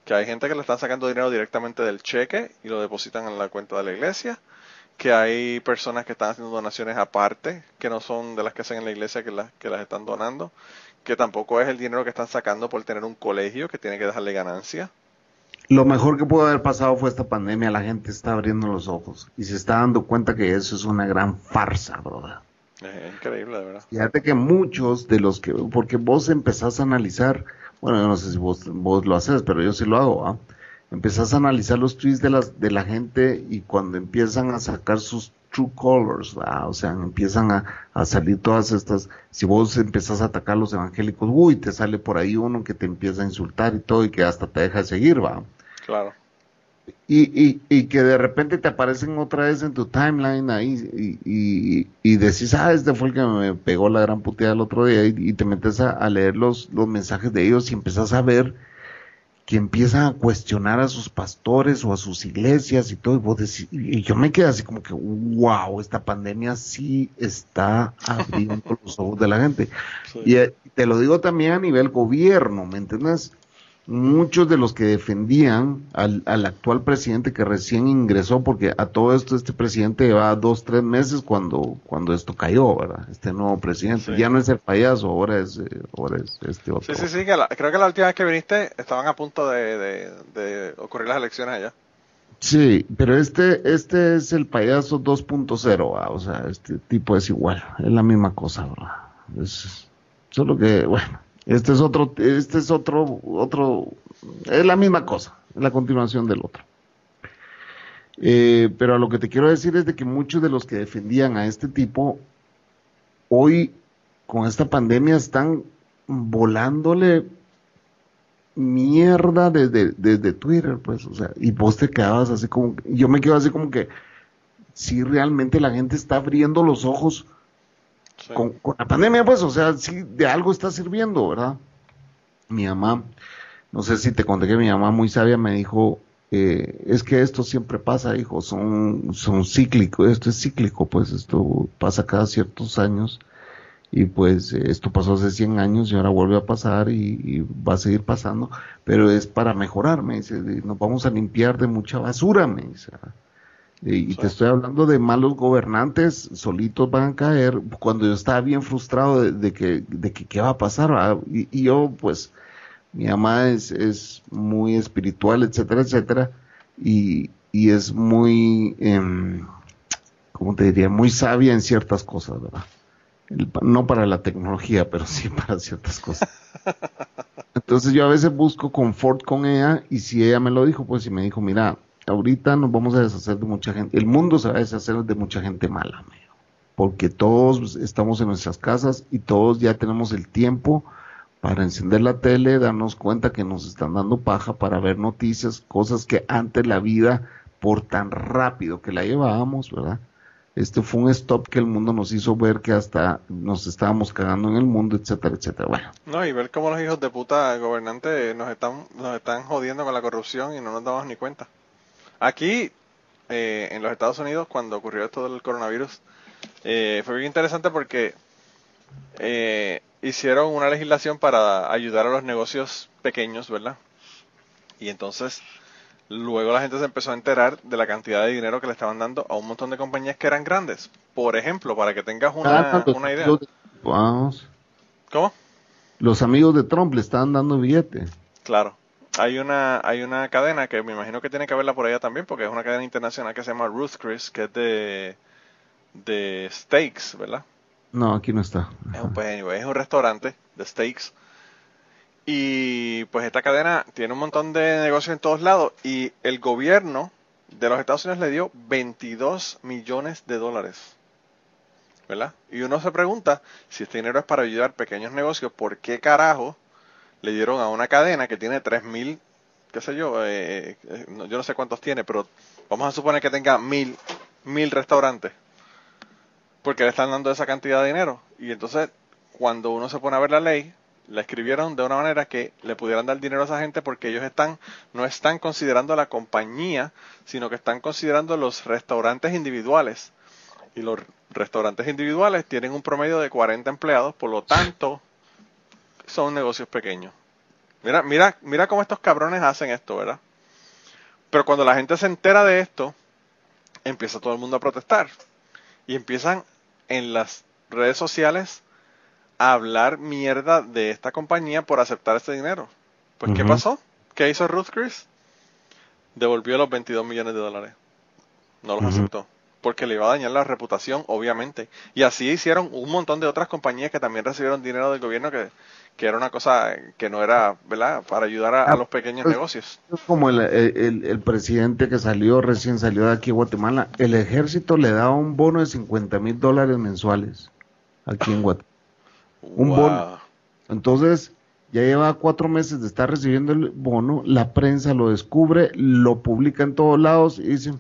Que hay gente que le están sacando dinero directamente del cheque y lo depositan en la cuenta de la iglesia. Que hay personas que están haciendo donaciones aparte, que no son de las que hacen en la iglesia, que las, que las están donando. Que tampoco es el dinero que están sacando por tener un colegio que tiene que dejarle ganancia. Lo mejor que pudo haber pasado fue esta pandemia. La gente está abriendo los ojos y se está dando cuenta que eso es una gran farsa, brother. Es increíble, de verdad. Fíjate que muchos de los que, porque vos empezás a analizar, bueno, yo no sé si vos, vos lo haces, pero yo sí lo hago, ¿ah? Empezás a analizar los tweets de, las, de la gente y cuando empiezan a sacar sus true colors, o sea, empiezan a, a, salir todas estas, si vos empezás a atacar a los evangélicos, uy, te sale por ahí uno que te empieza a insultar y todo y que hasta te deja seguir, va. Claro. Y, y, y, que de repente te aparecen otra vez en tu timeline ahí y, y, decís, ah, este fue el que me pegó la gran puteada el otro día y, te metes a, leer los, los mensajes de ellos y empezás a ver que empiezan a cuestionar a sus pastores o a sus iglesias y todo, y, vos decís, y yo me quedé así como que, wow, esta pandemia sí está abriendo los ojos de la gente. Y eh, te lo digo también a nivel gobierno, ¿me entiendes? Muchos de los que defendían al, al, actual presidente que recién ingresó, porque a todo esto este presidente lleva dos, tres meses cuando, cuando esto cayó, ¿verdad? Este nuevo presidente. Ya no es el payaso, ahora es, eh, ahora es este otro. Sí, sí, sí, creo que la última vez que viniste estaban a punto de, de, ocurrir las elecciones allá. Sí, pero este, este es el payaso 2.0, o sea, este tipo es igual, es la misma cosa, ¿verdad? Es, solo que, bueno, este es otro, este es otro, otro, es la misma cosa, la continuación del otro. Eh, pero a lo que te quiero decir es de que muchos de los que defendían a este tipo, hoy con esta pandemia están volándole mierda desde, desde Twitter, pues, o sea, y vos te quedabas así como, yo me quedo así como que, si realmente la gente está abriendo los ojos con, la pandemia, pues, o sea, si de algo está sirviendo, ¿verdad? Mi mamá, no sé si te conté que mi mamá muy sabia me dijo, eh, es que esto siempre pasa, hijo, son, son cíclicos, esto es cíclico, pues esto pasa cada ciertos años y pues esto pasó hace 100 años y ahora vuelve a pasar y, va a seguir pasando, pero es para mejorar, me dice, nos vamos a limpiar de mucha basura, me dice. Y, te estoy hablando de malos gobernantes, solitos van a caer, cuando yo estaba bien frustrado de, que, de que qué va a pasar, y, yo pues, mi mamá es, es muy espiritual, etcétera, etcétera, y, y es muy, eh, ¿cómo te diría? Muy sabia en ciertas cosas, ¿verdad? no para la tecnología, pero sí para ciertas cosas. Entonces yo a veces busco confort con ella y si ella me lo dijo, pues si me dijo, mira, ahorita nos vamos a deshacer de mucha gente, el mundo se va a deshacer de mucha gente mala, porque todos estamos en nuestras casas y todos ya tenemos el tiempo para encender la tele, darnos cuenta que nos están dando paja para ver noticias, cosas que antes la vida, por tan rápido que la llevábamos, ¿verdad? este fue un stop que el mundo nos hizo ver que hasta nos estábamos cagando en el mundo, etcétera, etcétera. Bueno. No, y ver cómo los hijos de puta gobernantes nos están, nos están jodiendo con la corrupción y no nos damos ni cuenta. Aquí, eh, en los Estados Unidos, cuando ocurrió esto del coronavirus, eh, fue bien interesante porque eh, hicieron una legislación para ayudar a los negocios pequeños, ¿verdad? Y entonces Luego la gente se empezó a enterar de la cantidad de dinero que le estaban dando a un montón de compañías que eran grandes. Por ejemplo, para que tengas una, ah, una idea. Vamos. ¿Cómo? Los amigos de Trump le estaban dando billetes. Claro. Hay una, hay una cadena que me imagino que tiene que verla por allá también, porque es una cadena internacional que se llama Ruth Chris, que es de, de steaks, ¿verdad? No, aquí no está. Pues, es un restaurante de steaks y pues esta cadena tiene un montón de negocios en todos lados y el gobierno de los Estados Unidos le dio 22 millones de dólares. ¿Verdad? Y uno se pregunta si este dinero es para ayudar pequeños negocios, ¿por qué carajo le dieron a una cadena que tiene 3 mil, qué sé yo, eh, eh, yo no sé cuántos tiene, pero vamos a suponer que tenga mil, mil restaurantes? Porque le están dando esa cantidad de dinero. Y entonces, cuando uno se pone a ver la ley, la escribieron de una manera que le pudieran dar dinero a esa gente porque ellos están no están considerando la compañía, sino que están considerando los restaurantes individuales. Y los restaurantes individuales tienen un promedio de 40 empleados, por lo tanto son negocios pequeños. Mira, mira, mira cómo estos cabrones hacen esto, ¿verdad? Pero cuando la gente se entera de esto, empieza todo el mundo a protestar. Y empiezan en las redes sociales hablar mierda de esta compañía por aceptar este dinero. Pues, ¿qué pasó? ¿Qué hizo Ruth Chris? Devolvió los 22 millones de dólares. No los aceptó. Porque le iba a dañar la reputación, obviamente. Y así hicieron un montón de otras compañías que también recibieron dinero del gobierno que, que era una cosa que no era, ¿verdad? Para ayudar a, los pequeños pues, negocios. Como el, el, el, presidente que salió, recién salió de aquí a Guatemala, el ejército le daba un bono de 50 mil dólares mensuales aquí en Guatemala un bono. Entonces, ya lleva cuatro meses de estar recibiendo el bono, la prensa lo descubre, lo publica en todos lados y dice,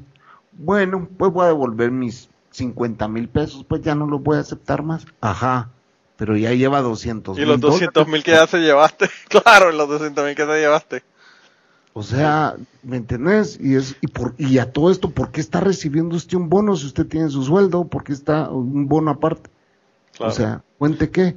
bueno, pues voy a devolver mis 50 mil pesos, pues ya no los voy a aceptar más. Ajá, pero ya lleva 200 mil. Y los 200 mil que ya se llevaste, claro, los 200 mil que te llevaste. O sea, ¿me entendés? Y, es, y, por, y a todo esto, ¿por qué está recibiendo usted un bono si usted tiene su sueldo? ¿Por qué está un bono aparte? O sea, cuente qué.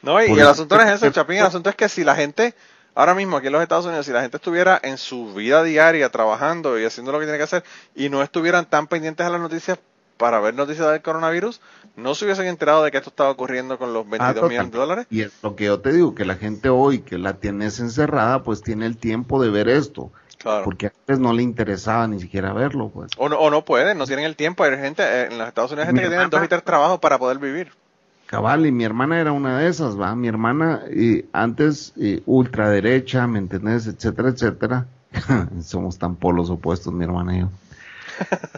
No, y, el asunto no es eso, Chapín, el asunto es que si la gente, ahora mismo aquí en los Estados Unidos, si la gente estuviera en su vida diaria trabajando y haciendo lo que tiene que hacer y no estuvieran tan pendientes a las noticias para ver noticias del coronavirus, no se hubiesen enterado de que esto estaba ocurriendo con los 22 ah, millones de dólares. Y es lo que yo te digo, que la gente hoy que la tienes encerrada, pues tiene el tiempo de ver esto. Claro. Porque antes no le interesaba ni siquiera verlo. Pues. O, no, o no pueden, no tienen el tiempo. Hay gente, eh, en los Estados Unidos hay gente que tiene dos y tres trabajos para poder vivir. Cabal, y mi hermana era una de esas, ¿va? Mi hermana, y antes, ultraderecha, ¿me entendés? Etcétera, etcétera. Somos tan polos opuestos, mi hermana y yo.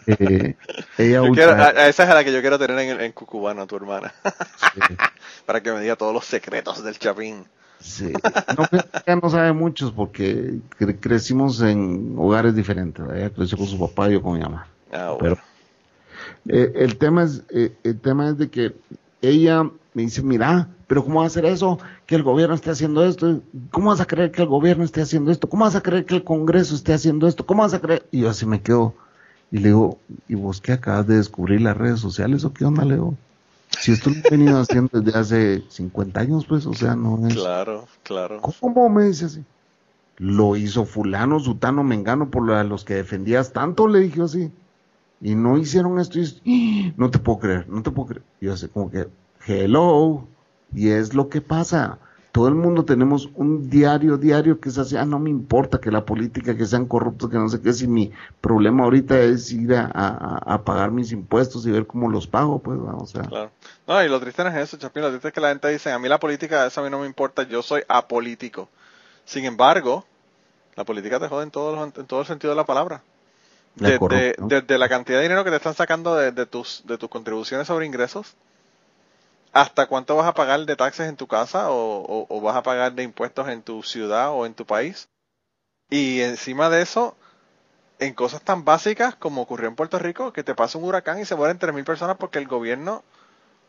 Eh, ella quiero- a, a esa es a la que yo quiero tener en, en Cucubano, tu hermana. Para que me diga todos los secretos del Chapín. Sí. No, que ella no sabe muchos porque cre- crecimos en hogares diferentes. Ella creció con su papá y yo con mi mamá. Ah, bueno. Pero eh, el tema es eh, el tema es de que ella me dice, mira, pero ¿cómo va a hacer eso? Que el gobierno esté haciendo esto. ¿Cómo vas a creer que el gobierno esté haciendo esto? ¿Cómo vas a creer que el Congreso esté haciendo esto? ¿Cómo vas a creer? Y yo así me quedo. Y le digo, ¿y vos qué acabas de descubrir las redes sociales o qué onda, Leo? Si esto lo he venido haciendo desde hace 50 años, pues, o sea, no es... Claro, claro. ¿Cómo me dice así? Lo hizo fulano, sutano, mengano por los que defendías tanto, le dije así. Y no hicieron esto y esto. ¡Ah! No te puedo creer, no te puedo creer. Y yo así como que, hello. Y es lo que pasa. Todo el mundo tenemos un diario, diario que es así, ah, no me importa que la política, que sean corruptos, que no sé qué, si mi problema ahorita es ir a, a- a pagar mis impuestos y ver cómo los pago, pues, ¿no? o sea. Claro. No, y lo triste no es eso, Chapín. Lo triste es que la gente dice, a mí la política, eso a mí no me importa, yo soy apolítico. Sin embargo, la política te jode en, todos los- en todo el sentido de la palabra. La Desde, desde la cantidad de dinero que te están sacando de, de tus, de tus contribuciones sobre ingresos, hasta cuánto vas a pagar de taxes en tu casa o, o- o vas a pagar de impuestos en tu ciudad o en tu país. Y encima de eso, en cosas tan básicas como ocurrió en Puerto Rico, que te pasa un huracán y se mueren 3.000 personas porque el gobierno,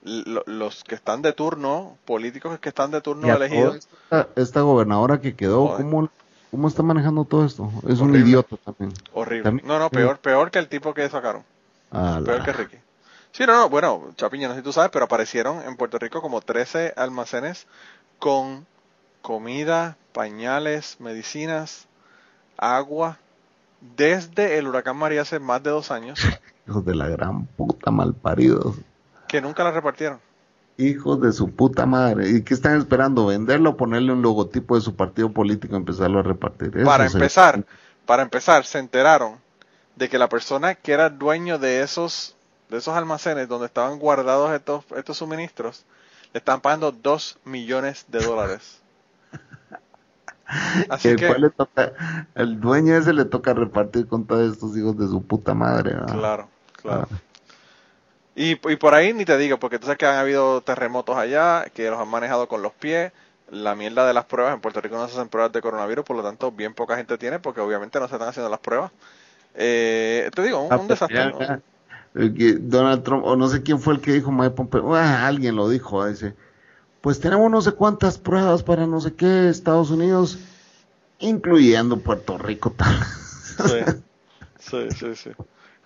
lo- los que están de turno, políticos que están de turno elegidos, Esta, esta gobernadora que quedó, Joder. ¿cómo, ¿cómo está manejando todo esto? Es un idiota también. horrible. También- No, no, peor, peor que el tipo que sacaron. La- Peor que Ricky. Sí, no, no, bueno, Chapiña, no sé si tú sabes, pero aparecieron en Puerto Rico como 13 almacenes con comida, pañales, medicinas, agua, desde el huracán María hace más de dos años, Hijos de la gran puta malparidos. que nunca la repartieron. Hijos de su puta madre. ¿Y qué están esperando? ¿Venderlo o ponerle un logotipo de su partido político y empezarlo a repartir? Eso Para empezar, para empezar, se enteraron de que la persona que era dueño de esos, de esos almacenes donde estaban guardados estos, estos suministros, le estaban pagando 2 millones de dólares. Así El que, cual le toca, el dueño ese le toca repartir con todos estos hijos de su puta madre. claro, claro. Y, y por ahí ni te digo, porque tú sabes que han habido terremotos allá, que los han manejado con los pies, la mierda de las pruebas, en Puerto Rico no se hacen pruebas de coronavirus, por lo tanto bien poca gente tiene, porque obviamente no se están haciendo las pruebas. Eh, te digo, un, Ah, un pues, desastre. Donald Trump, o no sé quién fue el que dijo Mike Pompeo, ah, alguien lo dijo, dice, pues tenemos no sé cuántas pruebas para no sé qué, Estados Unidos, incluyendo Puerto Rico. tal. Sí, sí, sí, sí.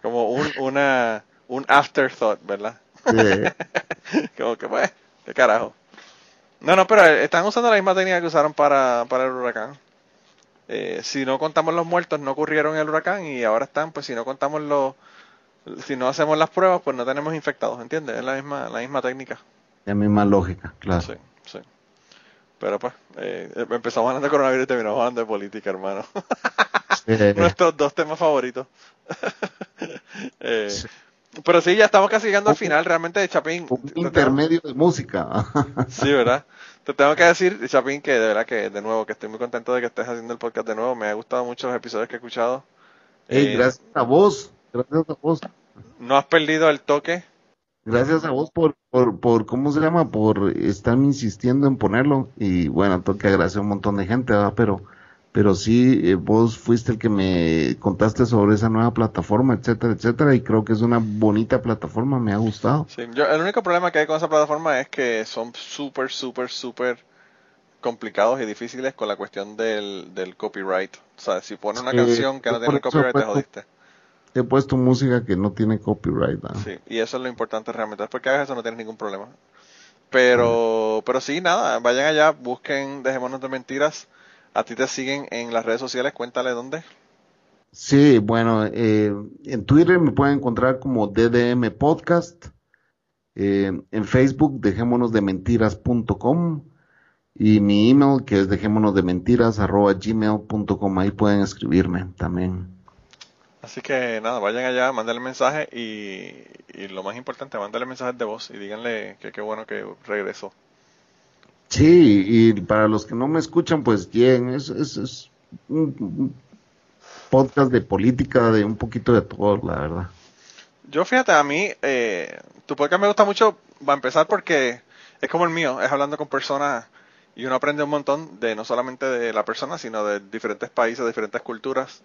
Como un, una, un afterthought, ¿verdad? Sí. Como que, pues, qué carajo. No, no, pero eh, están usando la misma técnica que usaron para, para el huracán. Eh, si no contamos los muertos, no ocurrieron el huracán y ahora están, pues si no contamos los, si no hacemos las pruebas, pues no tenemos infectados, ¿entiendes? Es la misma, la misma técnica. La misma lógica, claro. Sí, sí. Pero pues, eh, empezamos hablando de coronavirus y terminamos hablando de política, hermano. Eh, Nuestros dos temas favoritos. Eh, Pero sí, ya estamos casi llegando al final realmente de Chapín. un intermedio de música. Sí, ¿verdad? Te tengo que decir, Chapín, que de verdad que de nuevo, que estoy muy contento de que estés haciendo el podcast de nuevo. Me ha gustado mucho los episodios que he escuchado. Ey, Eh, gracias a vos, gracias a vos, No has perdido el toque. gracias a vos por, por, por, ¿cómo se llama? Por estar insistiendo en ponerlo. Y bueno, tengo que agradecer a un montón de gente, ¿verdad? Pero, pero sí, eh, vos fuiste el que me contaste sobre esa nueva plataforma, etcétera, etcétera. Y creo que es una bonita plataforma, me ha gustado. Sí, yo, el único problema que hay con esa plataforma es que son súper, súper, súper complicados y difíciles con la cuestión del, del copyright. O sea, si pones una canción que no tiene copyright, te jodiste. He puesto música que no tiene copyright. ¿verdad? Sí, y eso es lo importante realmente. Después que hagas eso no tienes ningún problema. Pero, pero sí, nada, vayan allá, busquen Dejémonos de Mentiras. A ti te siguen en las redes sociales, cuéntale dónde. Sí, bueno, eh, en Twitter me pueden encontrar como DDM Podcast, eh, en Facebook dejémonos de mentiras.com y mi email que es dejémonos de mentiras arroba gmail.com, ahí pueden escribirme también. Así que nada, vayan allá, mándenle mensaje y, y lo más importante, mándenle mensajes de voz y díganle que qué bueno que regresó. Sí, y para los que no me escuchan, pues lleguen, es, es, es un- un- podcast de política, de un poquito de todo, la verdad. Yo fíjate, a mí, eh, tu podcast me gusta mucho, va a empezar porque es como el mío, es hablando con personas y uno aprende un montón de no solamente de la persona, sino de diferentes países, diferentes culturas.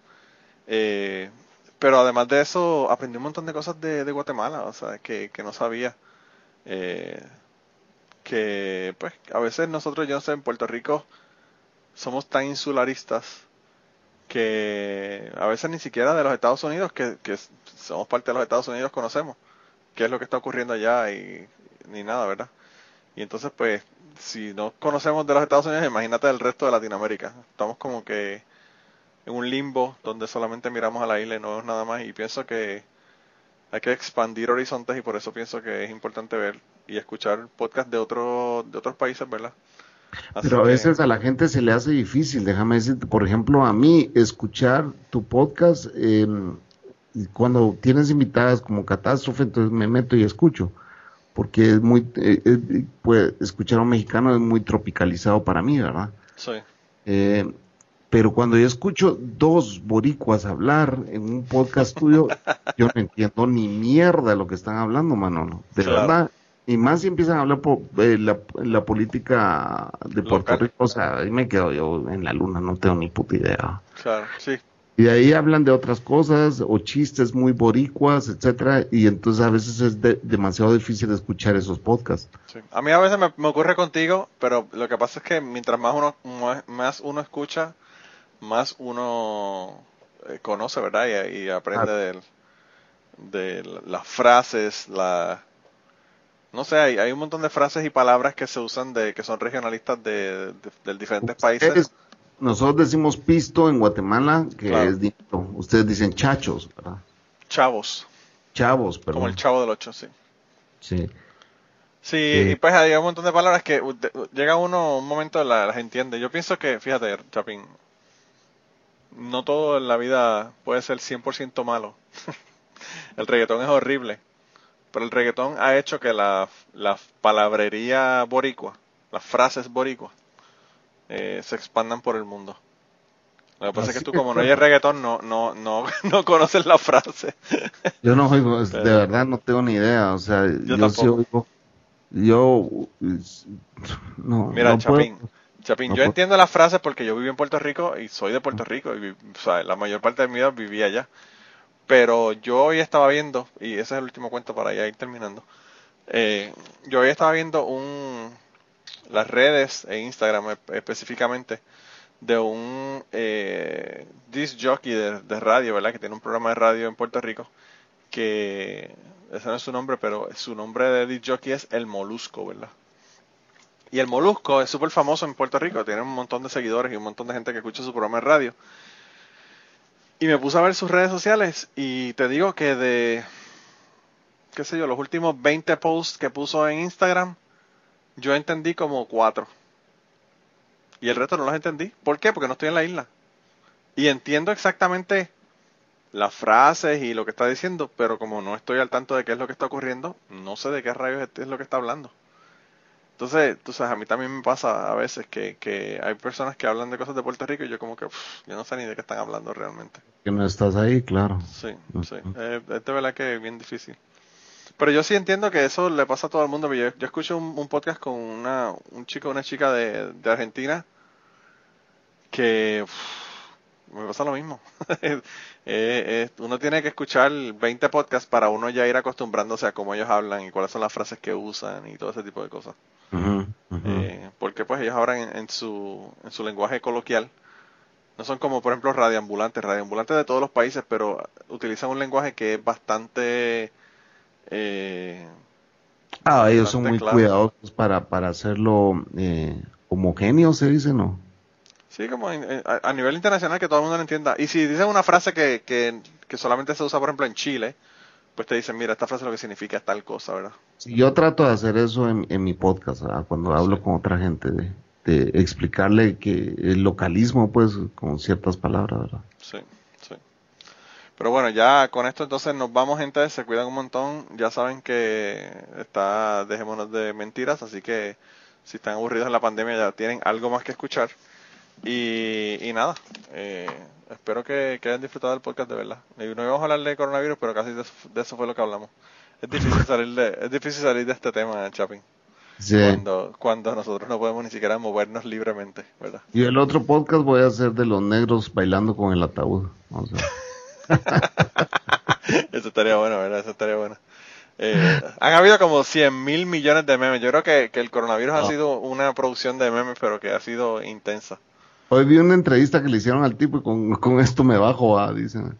Eh, pero además de eso, aprendí un montón de cosas de, de Guatemala, o sea, que, que no sabía. Eh, que, pues, a veces nosotros, yo no sé, en Puerto Rico somos tan insularistas que a veces ni siquiera de los Estados Unidos, que, que somos parte de los Estados Unidos, conocemos qué es lo que está ocurriendo allá y ni nada, ¿verdad? Y entonces, pues, si no conocemos de los Estados Unidos, imagínate del resto de Latinoamérica. Estamos como que en un limbo donde solamente miramos a la isla y no vemos nada más. Y pienso que hay que expandir horizontes y por eso pienso que es importante ver y escuchar podcasts de, otro, de otros países, ¿verdad? Así Pero a veces a la gente se le hace difícil, déjame decirte, por ejemplo, a mí escuchar tu podcast, eh, cuando tienes invitadas como catástrofe, entonces me meto y escucho, porque es muy, eh, eh, pues, escuchar a un mexicano es muy tropicalizado para mí, ¿verdad? Sí. Pero cuando yo escucho dos boricuas hablar en un podcast tuyo, yo no entiendo ni mierda de lo que están hablando, Manolo. De verdad. Y más si empiezan a hablar por eh, la, la, política de Puerto Rico, o sea, ahí me quedo yo en la luna, no tengo ni puta idea. Claro, sí. Y de ahí hablan de otras cosas, o chistes muy boricuas, etcétera, y entonces a veces es demasiado difícil escuchar esos podcasts. Sí. A mí a veces me, me, ocurre contigo, pero lo que pasa es que mientras más uno, más uno escucha, más uno eh, conoce, ¿verdad? Y, y aprende de, de las frases, la... No sé, hay, hay, un montón de frases y palabras que se usan de que son regionalistas de, de, diferentes países. Nosotros decimos pisto en Guatemala, que es distinto. Ustedes dicen chachos, ¿verdad? Chavos. Chavos, perdón. Como el chavo del ocho, sí. Sí. Sí, y pues hay un montón de palabras que llega uno, un momento las, las entiende. Yo pienso que, fíjate, Chapín, no todo en la vida puede ser 100% malo. el reggaetón es horrible, pero el reggaetón ha hecho que la, la palabrería boricua, las frases boricua, eh, se expandan por el mundo. Lo que pasa es que tú como no oyes reggaetón no, no, no, no conoces la frase. yo no oigo, de verdad no tengo ni idea, o sea, yo, yo sí oigo, yo no, Mira, no Chapín, Chapín, yo entiendo las frases porque yo viví en Puerto Rico y soy de Puerto Rico y o sea, la mayor parte de mi vida vivía allá. Pero yo hoy estaba viendo, y ese es el último cuento para ya ir terminando, eh, yo hoy estaba viendo un, las redes e Instagram específicamente de un eh, disc jockey de, de, radio, ¿verdad? Que tiene un programa de radio en Puerto Rico, que ese no es su nombre, pero su nombre de disc jockey es El Molusco, ¿verdad? Y el Molusco es súper famoso en Puerto Rico, tiene un montón de seguidores y un montón de gente que escucha su programa de radio. Y me puse a ver sus redes sociales y te digo que de, qué sé yo, los últimos 20 posts que puso en Instagram, yo entendí como cuatro. Y el resto no los entendí. ¿Por qué? Porque no estoy en la isla. Y entiendo exactamente las frases y lo que está diciendo, pero como no estoy al tanto de qué es lo que está ocurriendo, no sé de qué rayos es lo que está hablando. Entonces, tú sabes, a mí también me pasa a veces que, que hay personas que hablan de cosas de Puerto Rico y yo como que yo no sé ni de qué están hablando realmente. Que no estás ahí, claro. Sí, sí. Eh, es de verdad que es bien difícil. Pero yo sí entiendo que eso le pasa a todo el mundo. Yo, yo escucho un, un, podcast con una, un chico, una chica de, de Argentina que me pasa lo mismo. eh, eh, uno tiene que escuchar 20 podcasts para uno ya ir acostumbrándose a cómo ellos hablan y cuáles son las frases que usan y todo ese tipo de cosas. Uh -huh, uh -huh. Eh, porque pues ellos hablan en, en, su, en su lenguaje coloquial. No son como por ejemplo radioambulantes, radioambulantes de todos los países, pero utilizan un lenguaje que es bastante... Ah, ellos son muy claro. cuidadosos para, para hacerlo eh, homogéneo, se dice, ¿no? Sí, como en, a, a, nivel internacional que todo el mundo lo entienda. Y si dicen una frase que, que, que solamente se usa, por ejemplo, en Chile, pues te dicen, mira, esta frase lo que significa es tal cosa, ¿verdad? Sí, yo trato de hacer eso en, en mi podcast, ¿verdad? cuando hablo sí. con otra gente, de, de, explicarle que el localismo, pues, con ciertas palabras, ¿verdad? Sí, sí. Pero bueno, ya con esto entonces nos vamos, gente, se cuidan un montón, ya saben que está, dejémonos de mentiras, así que si están aburridos en la pandemia ya tienen algo más que escuchar. Y, y nada, eh, espero que, que hayan disfrutado del podcast de verdad. No íbamos a hablar de coronavirus, pero casi de eso, de eso fue lo que hablamos. Es difícil salir de, es difícil salir de este tema, Chapin. Sí. Cuando, cuando nosotros no podemos ni siquiera movernos libremente, ¿verdad? Y el otro podcast voy a hacer de los negros bailando con el ataúd. O sea, Eso estaría bueno, ¿verdad? Eso estaría bueno. Eh, han habido como 100 mil millones de memes. Yo creo que, que el coronavirus ha Ah. sido una producción de memes, pero que ha sido intensa. Hoy vi una entrevista que le hicieron al tipo y con, con esto me bajo, ah, dicen.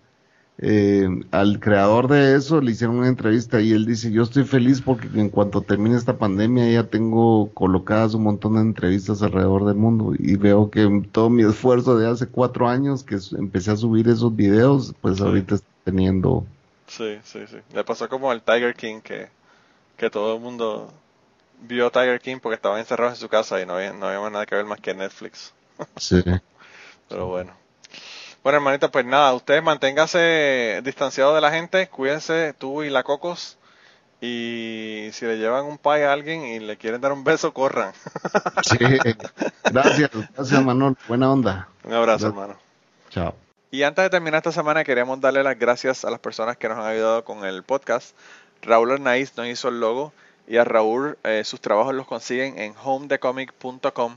Eh, al creador de eso le hicieron una entrevista y él dice, yo estoy feliz porque en cuanto termine esta pandemia ya tengo colocadas un montón de entrevistas alrededor del mundo y veo que todo mi esfuerzo de hace cuatro años que empecé a subir esos videos, pues Sí. ahorita está teniendo... Sí, sí, sí. Le pasó como al Tiger King, que, que todo el mundo vio Tiger King porque estaban encerrados en su casa y no había, no había más nada que ver más que Netflix. Sí. Pero bueno. Bueno, hermanito, pues nada, ustedes manténganse distanciados de la gente, cuídense tú y la Cocos. Y si le llevan un pie a alguien y le quieren dar un beso, corran. Sí. Gracias, gracias Manuel, buena onda. un abrazo, Gracias. hermano. Chao. Y antes de terminar esta semana, queríamos darle las gracias a las personas que nos han ayudado con el podcast. Raúl Arnaiz nos hizo el logo y a Raúl eh, sus trabajos los consiguen en homedecomic.com.